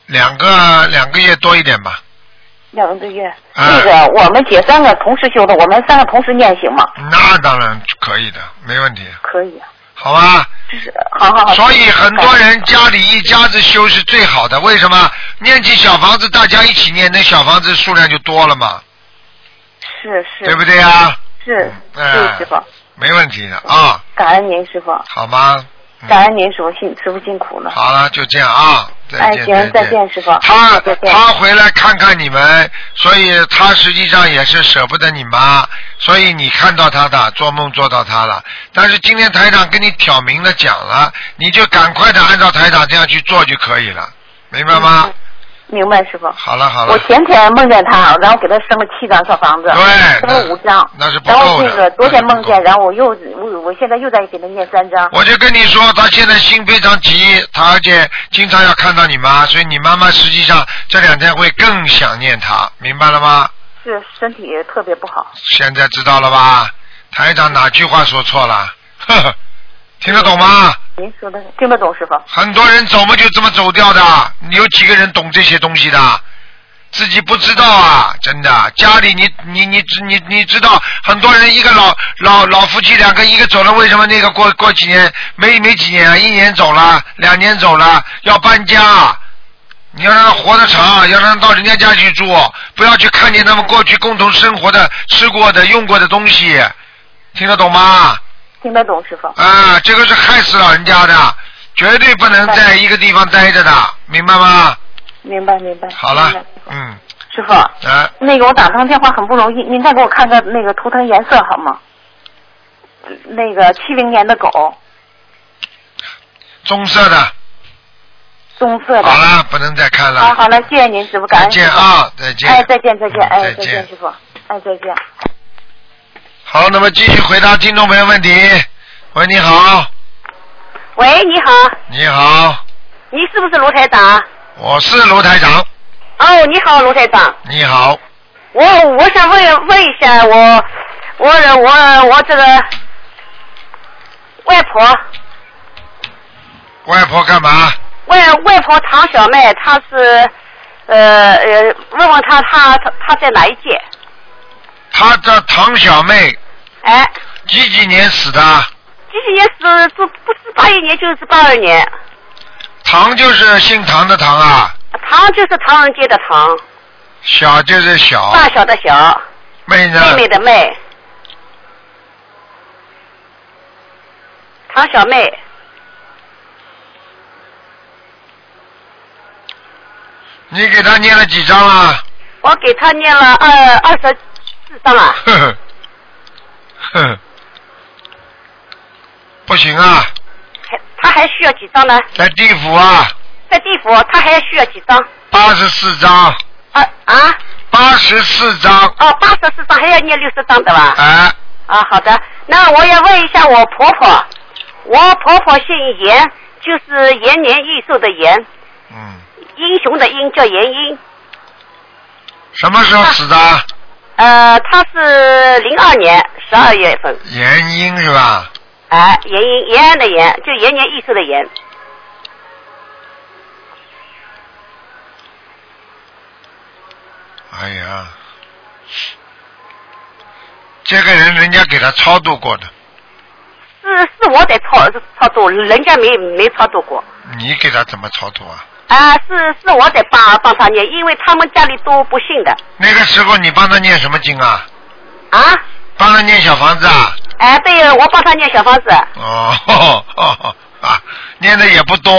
两个两个月多一点吧。两个月？啊那个我们姐三个同时修的，我们三个同时念行吗？那当然可以的，没问题，可以啊，好吧？就是好好好。所以很多人家里一家子修是最好的，为什么？念起小房子，大家一起念，那小房子数量就多了嘛，是是，对不对呀？是哎是师傅，没问题的啊，感恩您师傅，好吗？感恩您师傅辛师傅辛苦了。好了，就这样啊，再哎，见，行，再见师傅。他。他回来看看你们，所以他实际上也是舍不得你妈，所以你看到他的，做梦做到他了。但是今天台长跟你挑明了讲了，你就赶快的按照台长这样去做就可以了，明白吗？明白师傅。好了好了，我前天梦见他，然后给他生了七张小房子，对生了五张。那是不然后够的。那个昨天梦见，然后我又我我现在又在给他念三张。我就跟你说，他现在心非常急，他而且经常要看到你妈，所以你妈妈实际上这两天会更想念他，明白了吗？是身体特别不好。现在知道了吧？台长哪句话说错了？呵呵，听得懂吗？您说的听得懂师傅？很多人走嘛就这么走掉的，你有几个人懂这些东西的？自己不知道啊，真的。家里你你你你你知道，很多人一个老老老夫妻两个，一个走了，为什么那个过过几年没没几年啊？一年走了，两年走了，要搬家。你要让他活得长，要让他到人家家去住，不要去看见他们过去共同生活的、吃过的、用过的东西，听得懂吗？听得懂师傅？啊，这个是害死老人家的，绝对不能在一个地方待着的，明白吗？明白明白。好了，嗯，师傅，啊，那个我打通电话很不容易，您再给我看看那个图腾颜色好吗？那个七零年的狗，棕色的，棕色的。好了，不能再看了。好好了，谢谢您师傅，感再见啊，再见。哎，再见再见，哎，再见师傅，哎，再见。好，那么继续回答听众朋友问题。喂，你好，喂，你好，你好，你是不是卢台长？我是卢台长，哦，你好，卢台长。你好，我我想问问一下，我我我我这个外婆外婆干嘛？外外婆唐小妹，她是呃呃，问问她她她她在哪一届？她叫唐小妹哎，几几年死的？几几年死是不是八一年就是八二年？唐就是姓唐的唐啊，唐就是唐人街的唐，小就是小，大小的小，妹呢？妹妹的妹，唐小妹。你给他念了几张了？我给他念了二二十四章了。呵呵，呵，不行啊，还他还需要几张呢？在地府啊，在地府他还需要几张？八十四张，啊啊八十四张，哦，八十四张还要念六十张的吧？哎，啊，好的。那我要问一下我婆婆，我婆婆姓严，就是延年益寿的延，嗯，英雄的英叫延英。什么时候死的？呃，她是零二年十二月份，延英是吧？哎，延英延安的延，就延年益寿的延。哎呀，这个人人家给他超度过的，是是我在超超度，人家没没超度过。你给他怎么超度啊？啊，是是我在帮帮他念，因为他们家里都不信的。那个时候你帮他念什么经啊？啊？帮他念小房子啊？哎，对，我帮他念小房子，哦，念的也不多。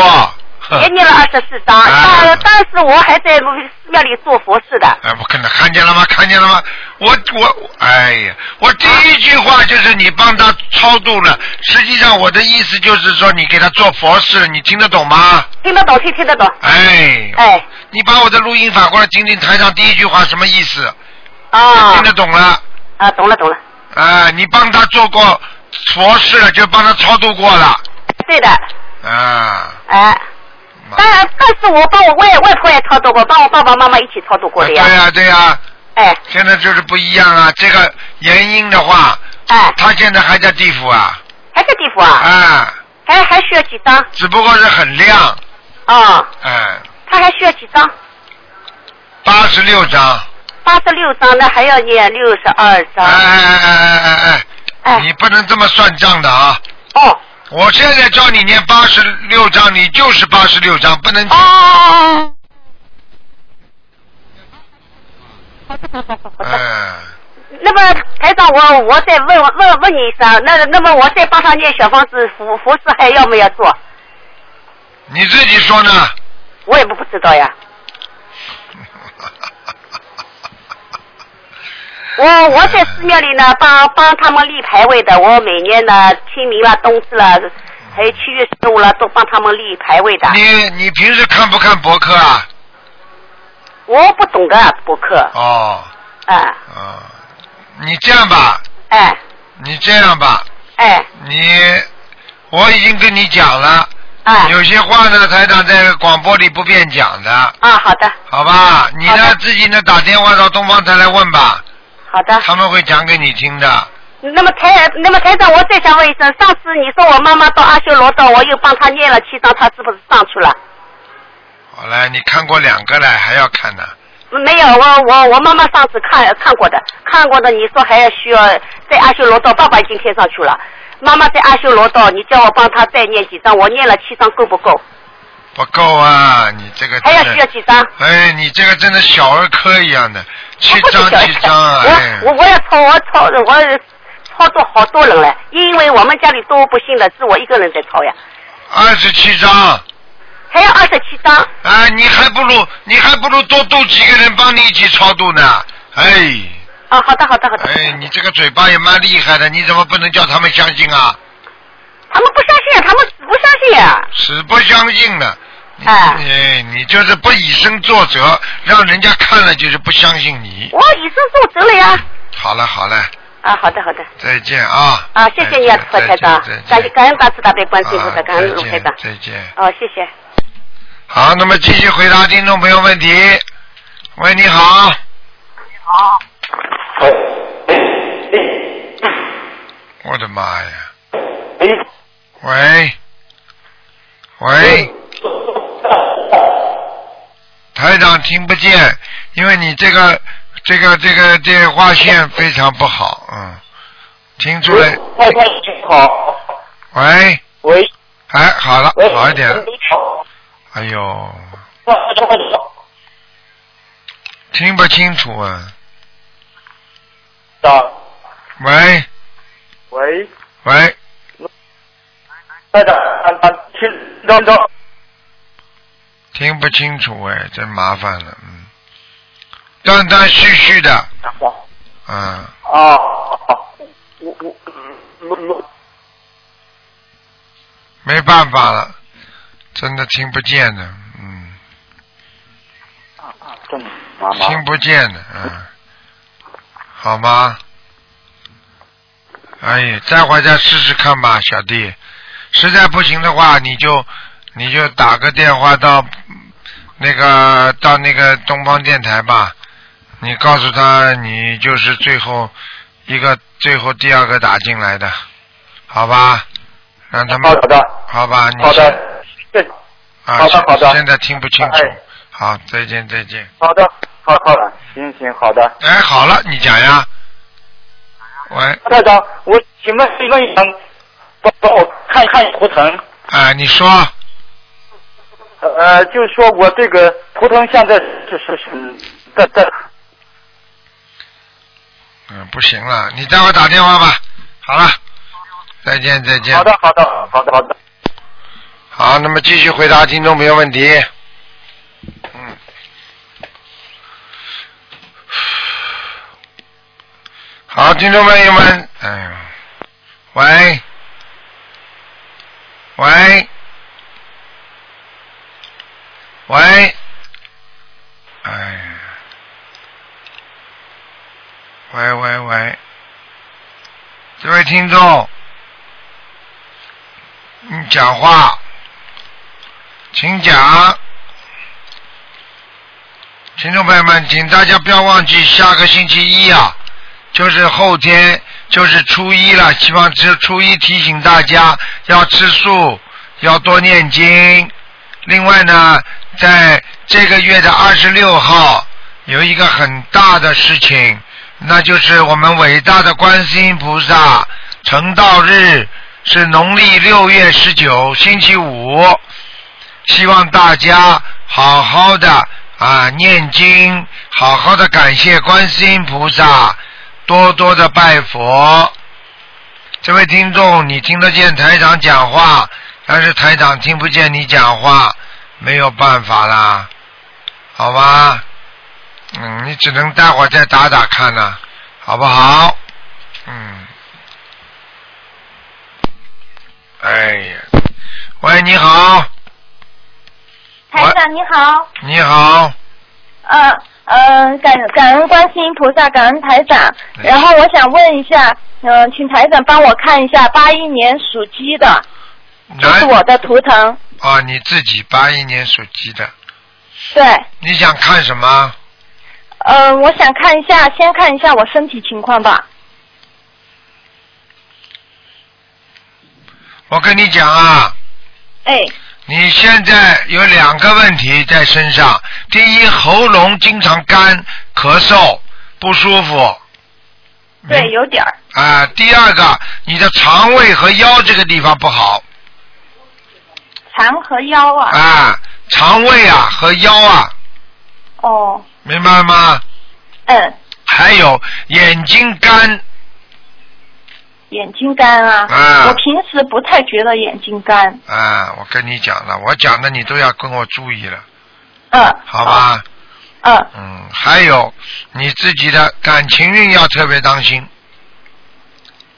呵 也念了二十四章。啊但但是我还在寺庙里做佛事的。哎，我看到看见了吗？看见了吗？我我，哎呀，我第一句话就是你帮他超度了，实际上我的意思就是说你给他做佛事，你听得懂吗？听得懂，听听得懂。哎，哎，你把我的录音反过来听听台上第一句话什么意思？啊听得懂了？啊，懂了懂了。啊，你帮他做过佛事了，就帮他超度过了。对的，啊，哎。当然但是我帮我外外婆也超度过，帮我爸爸妈妈一起超度过的呀。对呀、对呀、哎。现在就是不一样啊，这个原因的话，哎，他现在还在地府啊。还在地府啊？啊。还还需要几张？只不过是很亮，哦，哎，他还需要几张？八十六张。八十六张，那还要念六十二张。哎哎哎哎哎哎，你不能这么算账的啊！哦。我现在叫你念八十六章，你就是八十六章，不能。哦。嗯。那么台长，我我再问问问你一声，那那么我再帮他念小房子服服饰还要不要做？你自己说呢？我也不不知道呀。我我在寺庙里呢，帮帮他们立牌位的。我每年呢，清明了、冬至了，还有七月十五了，都帮他们立牌位的。你你平时看不看博客啊？我不懂的博客。哦。啊。啊，你这样吧。哎。你这样吧。哎。你，我已经跟你讲了。哎。有些话呢，台长在广播里不便讲的。啊，好的。好吧，你呢自己呢打电话到东方台来问吧。好的。他们会讲给你听的。那么台，那么台长，我再想问一声，上次你说我妈妈到阿修罗道，我又帮她念了七张，她是不是上去了？好了，你看过两个了，还要看呢？没有，我我我妈妈上次看看过的，看过的，你说还要需要在阿修罗道，爸爸已经贴上去了。妈妈在阿修罗道，你叫我帮她再念几张，我念了七张够不够？不够啊，你这个还要需要几张？哎，你这个真的小儿科一样的，七张七张啊！哎，我我要操我操我操作好多人了，因为我们家里都不信了，是我一个人在操呀。二十七张。还要二十七张。啊，你还不如你还不如多度几个人帮你一起超度呢，哎。啊，好的好的好的。哎，你这个嘴巴也蛮厉害的，你怎么不能叫他们相信啊？他们不相信，他们死不相信呀。死不相信的。哎。哎，你就是不以身作则，让人家看了就是不相信你。我以身作则了呀。好了好了。啊，好的好的。再见啊。啊，谢谢你啊，卢台长，感谢感恩大慈大悲观世音菩萨，感恩再卢台长。见再见。哦，谢谢。好，那么继续回答听众朋友问题。喂，你好。你好。我的妈呀！喂，喂，台长听不见，因为你这个这个这个电话线非常不好，嗯，听出来。好。喂。喂。哎，好了，好一点。哎呦，听不清楚啊。喂。喂。喂。台长，听张张。听不清楚哎，真麻烦了，嗯，断断续续的，嗯，啊，我我我我没办法了，真的听不见的，嗯，听不见的，嗯，好吗？哎，再会儿再试试看吧，小弟。实在不行的话，你就你就打个电话到那个到那个东方电台吧。你告诉他，你就是最后一个最后第二个打进来的，好吧？让他们好的，好吧？你好的，对，啊，好的好的现在听不清楚。哎好，再见再见。好的，好好的，行行好的。哎，好了，你讲呀。喂，台长，我请问问一下，帮帮我看一看图腾。哎，你说。呃，就是说我这个图腾现在是是是在在嗯，不行了，你待会儿打电话吧。好了，再见再见。好的好的好的好的。好，那么继续回答听众朋友问题。嗯。好，听众朋友们，哎呀，喂，喂，喂，哎呀，喂喂喂，这位听众，你讲话，请讲。听众朋友们，请大家不要忘记，下个星期一啊，就是后天就是初一了，希望这初一提醒大家要吃素，要多念经。另外呢，在这个月的二十六号有一个很大的事情，那就是我们伟大的观世音菩萨成道日是农历六月十九星期五，希望大家好好的啊念经，好好的感谢观世音菩萨，多多的拜佛。这位听众，你听得见台长讲话，但是台长听不见你讲话，没有办法啦，好吧？嗯，你只能待会儿再打打看了，好不好？嗯。哎呀，喂，你好，台长你好，你好，呃呃，感感恩观世音菩萨，感恩台长。然后我想问一下，嗯、请台长帮我看一下八一年属鸡的，这是我的图腾。啊，你自己八一年属鸡的，对，你想看什么？呃，我想看一下，先看一下我身体情况吧。我跟你讲啊，哎，你现在有两个问题在身上。第一，喉咙经常干、咳嗽不舒服对，有点儿啊。第二个，你的肠胃和腰这个地方不好肠和腰啊。啊，肠胃啊和腰啊，哦，明白吗？嗯，还有眼睛干眼睛干啊。啊我平时不太觉得眼睛干。啊，我跟你讲了，我讲的你都要跟我注意了，嗯。好吧？嗯。嗯，还有你自己的感情运要特别当心。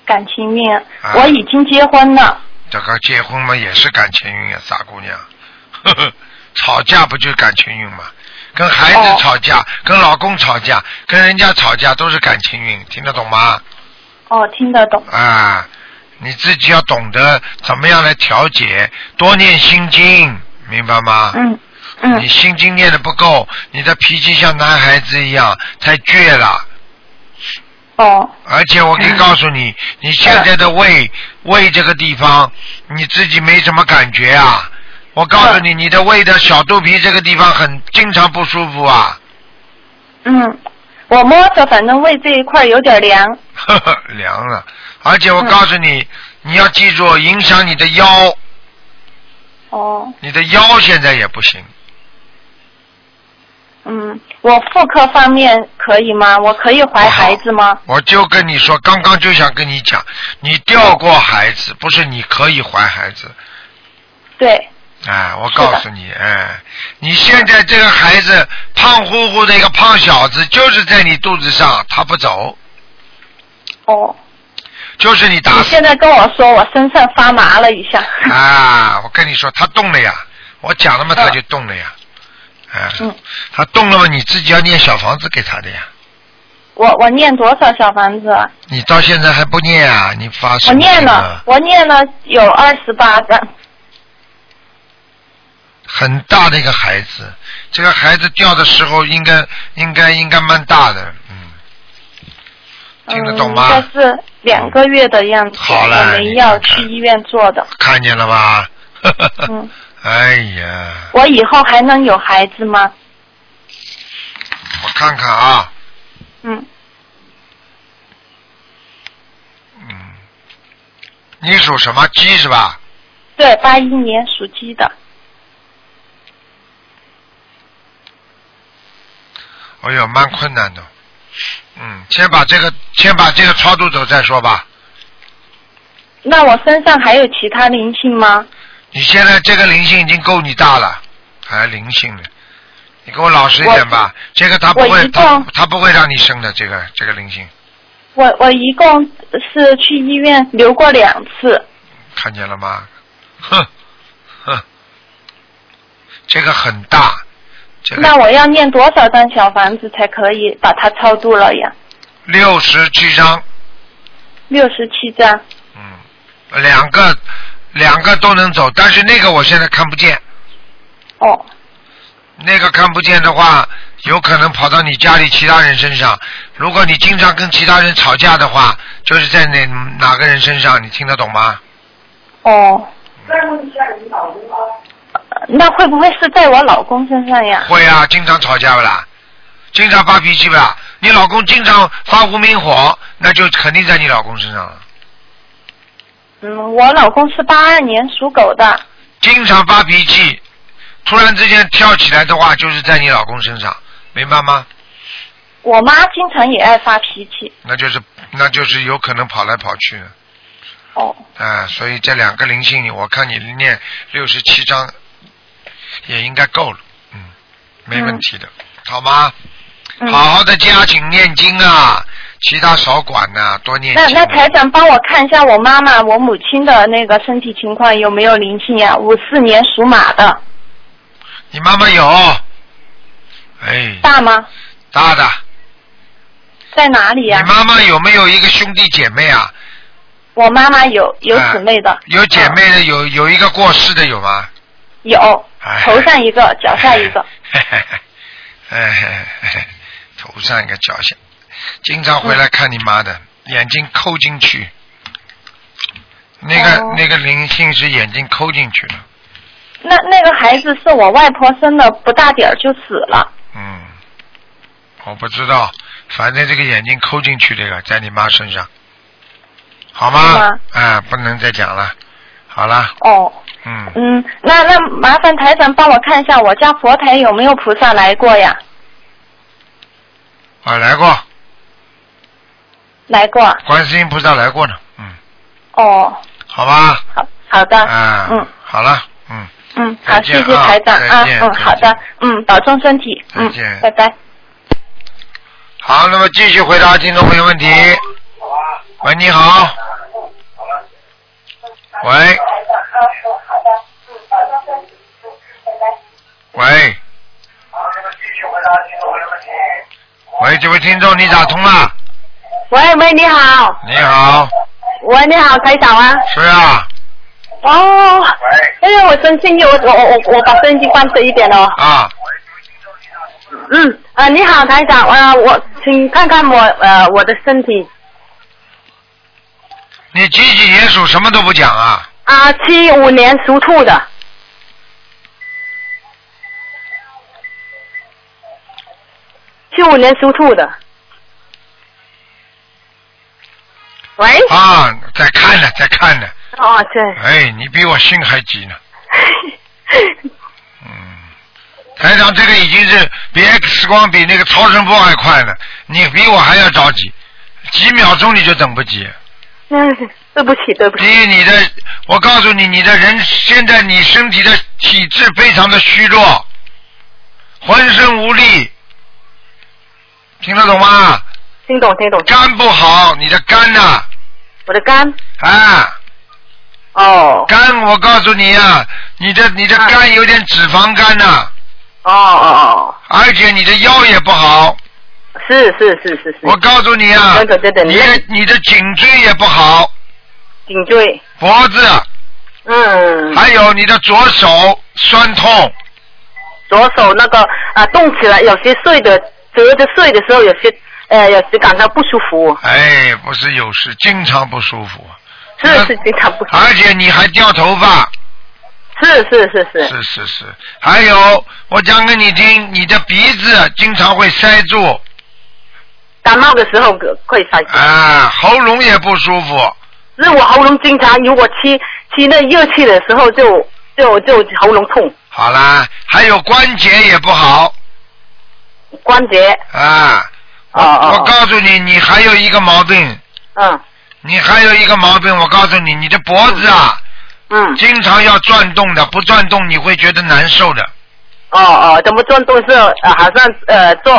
感情运，啊我已经结婚了。这个结婚嘛也是感情运呀，傻姑娘。呵呵，吵架不就是感情运吗？跟孩哦子吵架，跟老公吵架，跟人家吵架都是感情运，听得懂吗？哦，听得懂。啊，你自己要懂得怎么样来调节，多念心经，明白吗？嗯嗯。你心经念的不够，你的脾气像男孩子一样，太倔了。哦。而且我可以告诉你，你现在的胃胃这个地方，你自己没什么感觉啊。我告诉你，你的胃的小肚皮这个地方很经常不舒服啊，嗯，我摸着反正胃这一块有点凉。呵呵，凉了。而且我告诉你，你要记住，影响你的腰，哦，你的腰现在也不行。嗯，我妇科方面可以吗？我可以怀孩子吗？我就跟你说，刚刚就想跟你讲，你掉过孩子，不是你可以怀孩子。对。哎，我告诉你，哎，你现在这个孩子胖乎乎的一个胖小子，就是在你肚子上，他不走，哦。就是你打死你现在跟我说，我身上发麻了一下。啊！我跟你说，他动了呀，我讲了嘛，他就动了呀，哎，嗯他动了嘛，你自己要念小房子给他的呀，我我念多少小房子啊？你到现在还不念啊？你发什我念了我念了有二十八张。很大的一个孩子，这个孩子掉的时候应该应该应该蛮大的，嗯，听得懂吗？嗯、应该是两个月的样子，好了我们要去医院做的。看见了吧？嗯，哎呀，我以后还能有孩子吗？我看看啊，嗯，嗯你属什么鸡是吧？对，八一年属鸡的。哎呦，蛮困难的。嗯，先把这个先把这个超度走再说吧。那我身上还有其他灵性吗？你现在这个灵性已经够你大了，还灵性呢？你给我老实一点吧。这个他不会，他他不会让你生的，这个这个灵性，我我一共是去医院留过两次。看见了吗？哼哼，这个很大，这个那我要念多少张小房子才可以把它超度了呀？六十七张，六十七张。嗯两个两个都能走，但是那个我现在看不见。哦。那个看不见的话，有可能跑到你家里其他人身上。如果你经常跟其他人吵架的话，就是在哪哪个人身上，你听得懂吗？哦。那会不会是在我老公身上呀？会啊，经常吵架不啦？经常发脾气不啦？你老公经常发无名火，那就肯定在你老公身上了。嗯，我老公是八二年属狗的。经常发脾气，突然之间跳起来的话，就是在你老公身上，明白吗？我妈经常也爱发脾气。那就是那就是有可能跑来跑去。哦。啊，所以这两个灵性，我看你念六十七章也应该够了，嗯，没问题的，好吗？嗯好好的加紧念经啊，其他少管呐、多念那。那台长帮我看一下我妈妈、我母亲的那个身体情况有没有灵性呀？五四年属马的，你妈妈有，哎，大吗？大的。在哪里呀？你妈妈有没有一个兄弟姐妹啊？我妈妈有有哎姊妹的，有姐妹的，有有一个过世的有吗？有哎头上一个，脚下一个。头上一个脚下，经常回来看你妈的，眼睛抠进去，那个、哦。那个灵性是眼睛抠进去了，那那个孩子是我外婆生的，不大点儿就死了。嗯，我不知道，反正这个眼睛抠进去这个在你妈身上，好吗？是吗？哎，不能再讲了，好了，哦，嗯，嗯，那那麻烦台长帮我看一下我家佛台有没有菩萨来过呀？我来过，来过。观世音菩萨来过呢，嗯哦，好吧？好好的。啊，嗯好了，嗯，嗯，好，谢谢台长啊啊，嗯，再见再好的，嗯，保重身体，嗯再见，拜拜。好，那么继续回答听众朋友问题。喂，你好。喂。喂。喂，这位听众，你打通了？喂喂，你好，你好，喂你好，台长啊。是啊，哦，因为我真幸运，我我我我把收音机关小一点哦。啊，嗯，呃，你好，台长，呃，我请看看我呃我的身体你几几年属什么都不讲啊？啊，七五年属兔的。七五年属兔的。喂。啊，在看呢，在看呢。哦，对。哎，你比我心还急呢。嗯，台长，这个已经是比 X 光比那个超声波还快了，你比我还要着急，几秒钟你就等不及。嗯，对不起，对不起。第一，你的，我告诉你，你的人现在你身体的体质非常的虚弱，浑身无力，听得懂吗？听懂，听懂。肝不好，你的肝呐、我的肝。啊。哦。肝，我告诉你啊，你的你的肝有点脂肪肝呐、哦哦哦。而且你的腰也不好。是是是是是。我告诉你啊，你的你的颈椎也不好，颈椎。脖子，嗯。还有你的左手酸痛。左手那个啊动起来，有些睡的折着睡的时候，有些呃有时感到不舒服。哎，不是有时经常不舒服。是是经常不舒服。而且你还掉头发。是是是是。是是是，还有我讲给你听，你的鼻子经常会塞住。感冒的时候会塞住。啊，喉咙也不舒服。是我喉咙经常，如果吸吸那热气的时候就就就喉咙痛。好啦，还有关节也不好。关节。啊。我我告诉你，你还有一个毛病。嗯。你还有一个毛病，我告诉你，你的脖子啊。嗯。经常要转动的，不转动你会觉得难受的。哦哦，怎么转动是呃好像呃做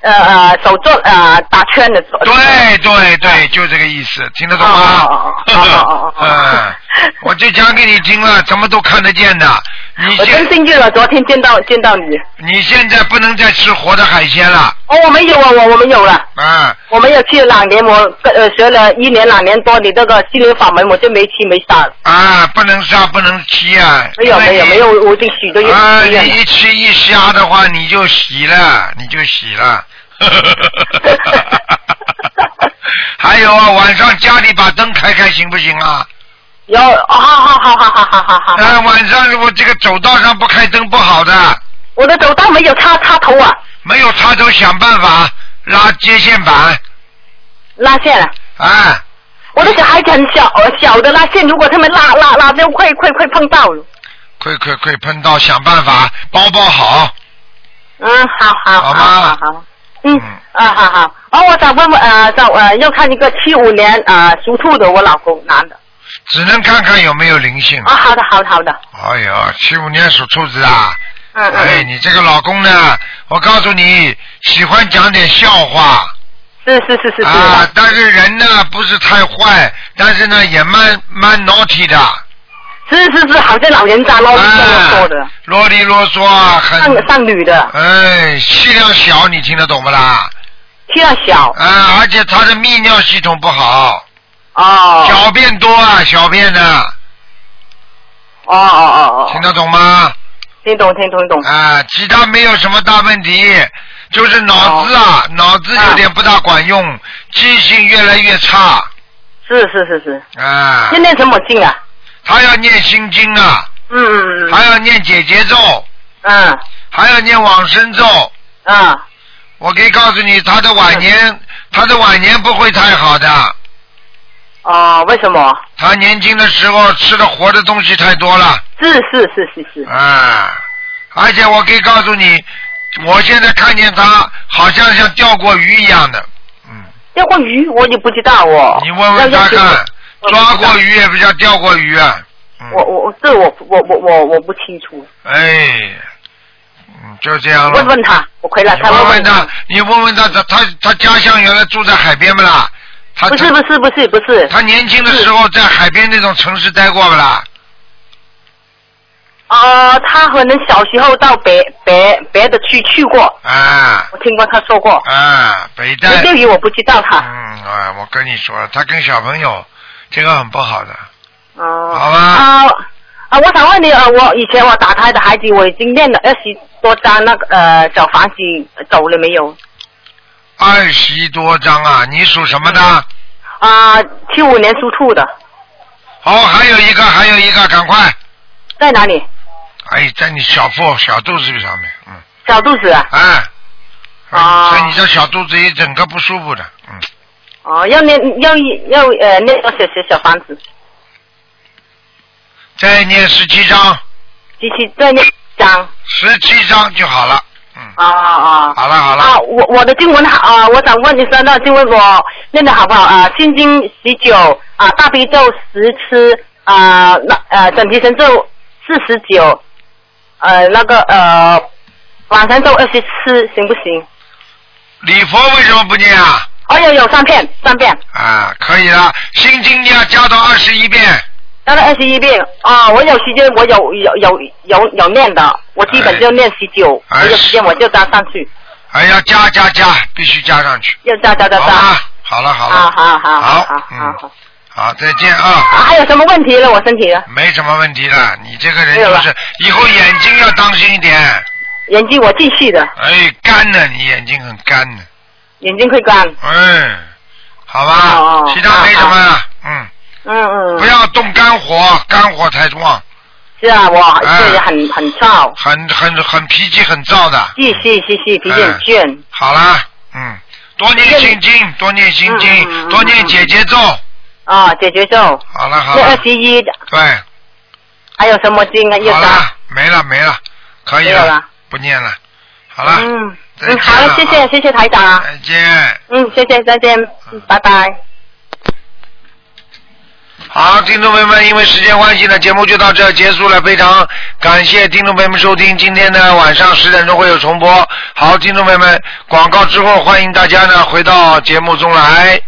呃呃手做呃打圈的做。对对对，就这个意思，听得懂吗？哦哦哦哦哦哦 嗯，我就讲给你听了，什么都看得见的。你我现真幸运了，昨天见到见到你。你现在不能再吃活的海鲜了，哦，我没有啊，我我没有了。啊，我没有去两年，我呃学了一年两年多，你这个心灵法门我就没去没杀。啊，不能杀，不能吃啊！没有没有没有，我已经许多啊，愿了。你一吃一虾的话，你就洗了，你就洗了。还有啊，晚上家里把灯开开行不行啊？有，好好好好好好好好。那、晚上如果这个走道上不开灯不好的。我的走道没有插插头啊。没有插头，想办法拉接线板。拉线。啊。我的小孩子很小，小的拉线，如果他们拉拉拉，就会会会碰到了。会会会碰到，想办法包包好。嗯，好好。好吗？好,好,嗯，啊，好好。哦，我想问问，呃，找呃，要看一个七五年啊属、兔的我老公，男的。只能看看有没有灵性。啊，好的好的好的。哎呀，七五年属兔子啊！嗯嗯。哎，你这个老公呢？我告诉你，喜欢讲点笑话。是是是是是。啊，但是人呢不是太坏，但是呢也蛮蛮 naughty 的。是是是，好像老人家啰里啰嗦的。啰里啰嗦啊，很。上上女的。哎，气量小，你听得懂不啦？气量小。啊，而且他的泌尿系统不好。哦。小便多啊，小便的。哦哦哦哦。听得懂吗？听懂听懂懂。啊，其他没有什么大问题，就是脑子啊，脑子有点不大管用，记性越来越差。是是是是。啊。现在什么经啊？他要念心经啊。嗯嗯嗯。还要念解结咒。嗯。还要念往生咒。嗯。我可以告诉你，他的晚年，他的晚年不会太好的。哦，为什么？他年轻的时候吃的活的东西太多了。是是是是是。啊，而且我可以告诉你，我现在看见他好像像钓过鱼一样的。嗯钓过鱼我就不知道哦。你问问他看，抓过鱼也不叫钓过鱼啊。我我这我我我我我不清楚。哎，嗯，就这样了。问问他，我回来问问他，你问问他，他他他家乡原来住在海边不啦？他不是不是不是不是。他年轻的时候在海边那种城市待过不啦？啊、他可能小时候到别别别的区去过，啊我听过他说过。啊，北戴。这鱼我不知道他。嗯啊，我跟你说，他跟小朋友这个很不好的。哦。好吧。啊啊！我想问你，呃，我以前我打胎的孩子，我已经念了二十多张那个呃小房子，走了没有？二十多张啊！你属什么的？啊，七五年属兔的，好，还有一个，还有一个，赶快！在哪里？哎，在你小腹、小肚子上面，嗯。小肚子啊。哎。啊所以你这小肚子一整个不舒服的，嗯。哦，要念要要呃念多少小小房子？再念十七张，继续再念一张。十七张就好了。啊啊。好了好了。啊，我我的经文好啊，我想问一下，那经文我念的好不好啊？心经十九啊，大悲咒十次啊，那呃整提神咒四十九，呃那个呃晚上咒二十四，行不行？礼佛为什么不念啊？哦，有有三遍，三遍，啊，可以了，心经你要加到二十一遍。加了二十一遍啊！我有时间我有有有有有念的，我基本就念十九，哎我有时间我就加上去，哎呀，加加加，必须加上去。要加加加加。好了，好了，好了。好好好好好嗯，好，再见啊。啊，还有什么问题了？我身体了？没什么问题了，你这个人就是以后眼睛要当心一点。眼睛我继续的，哎，干呢，你眼睛很干呢。眼睛会干。哎，好吧，其他没什么了，嗯，嗯嗯。不要动肝火，肝火太旺，是啊，我哎这也很很燥，很很很脾气很燥的。是是是是，脾气很倔。好啦，嗯，多念心经，多念心嗯经，多念姐姐咒。啊，解决咒。好了好这二，十一的，对，还有什么经啊？又加。好了，没了没了，可以了了，不念了，好了，嗯嗯，好了，谢谢谢谢台长啊。再见。嗯，谢谢，再见，嗯拜拜。好，听众朋友们，因为时间关系呢，节目就到这结束了。非常感谢听众朋友们收听，今天呢晚上十点钟会有重播。好，听众朋友们，广告之后欢迎大家呢回到节目中来。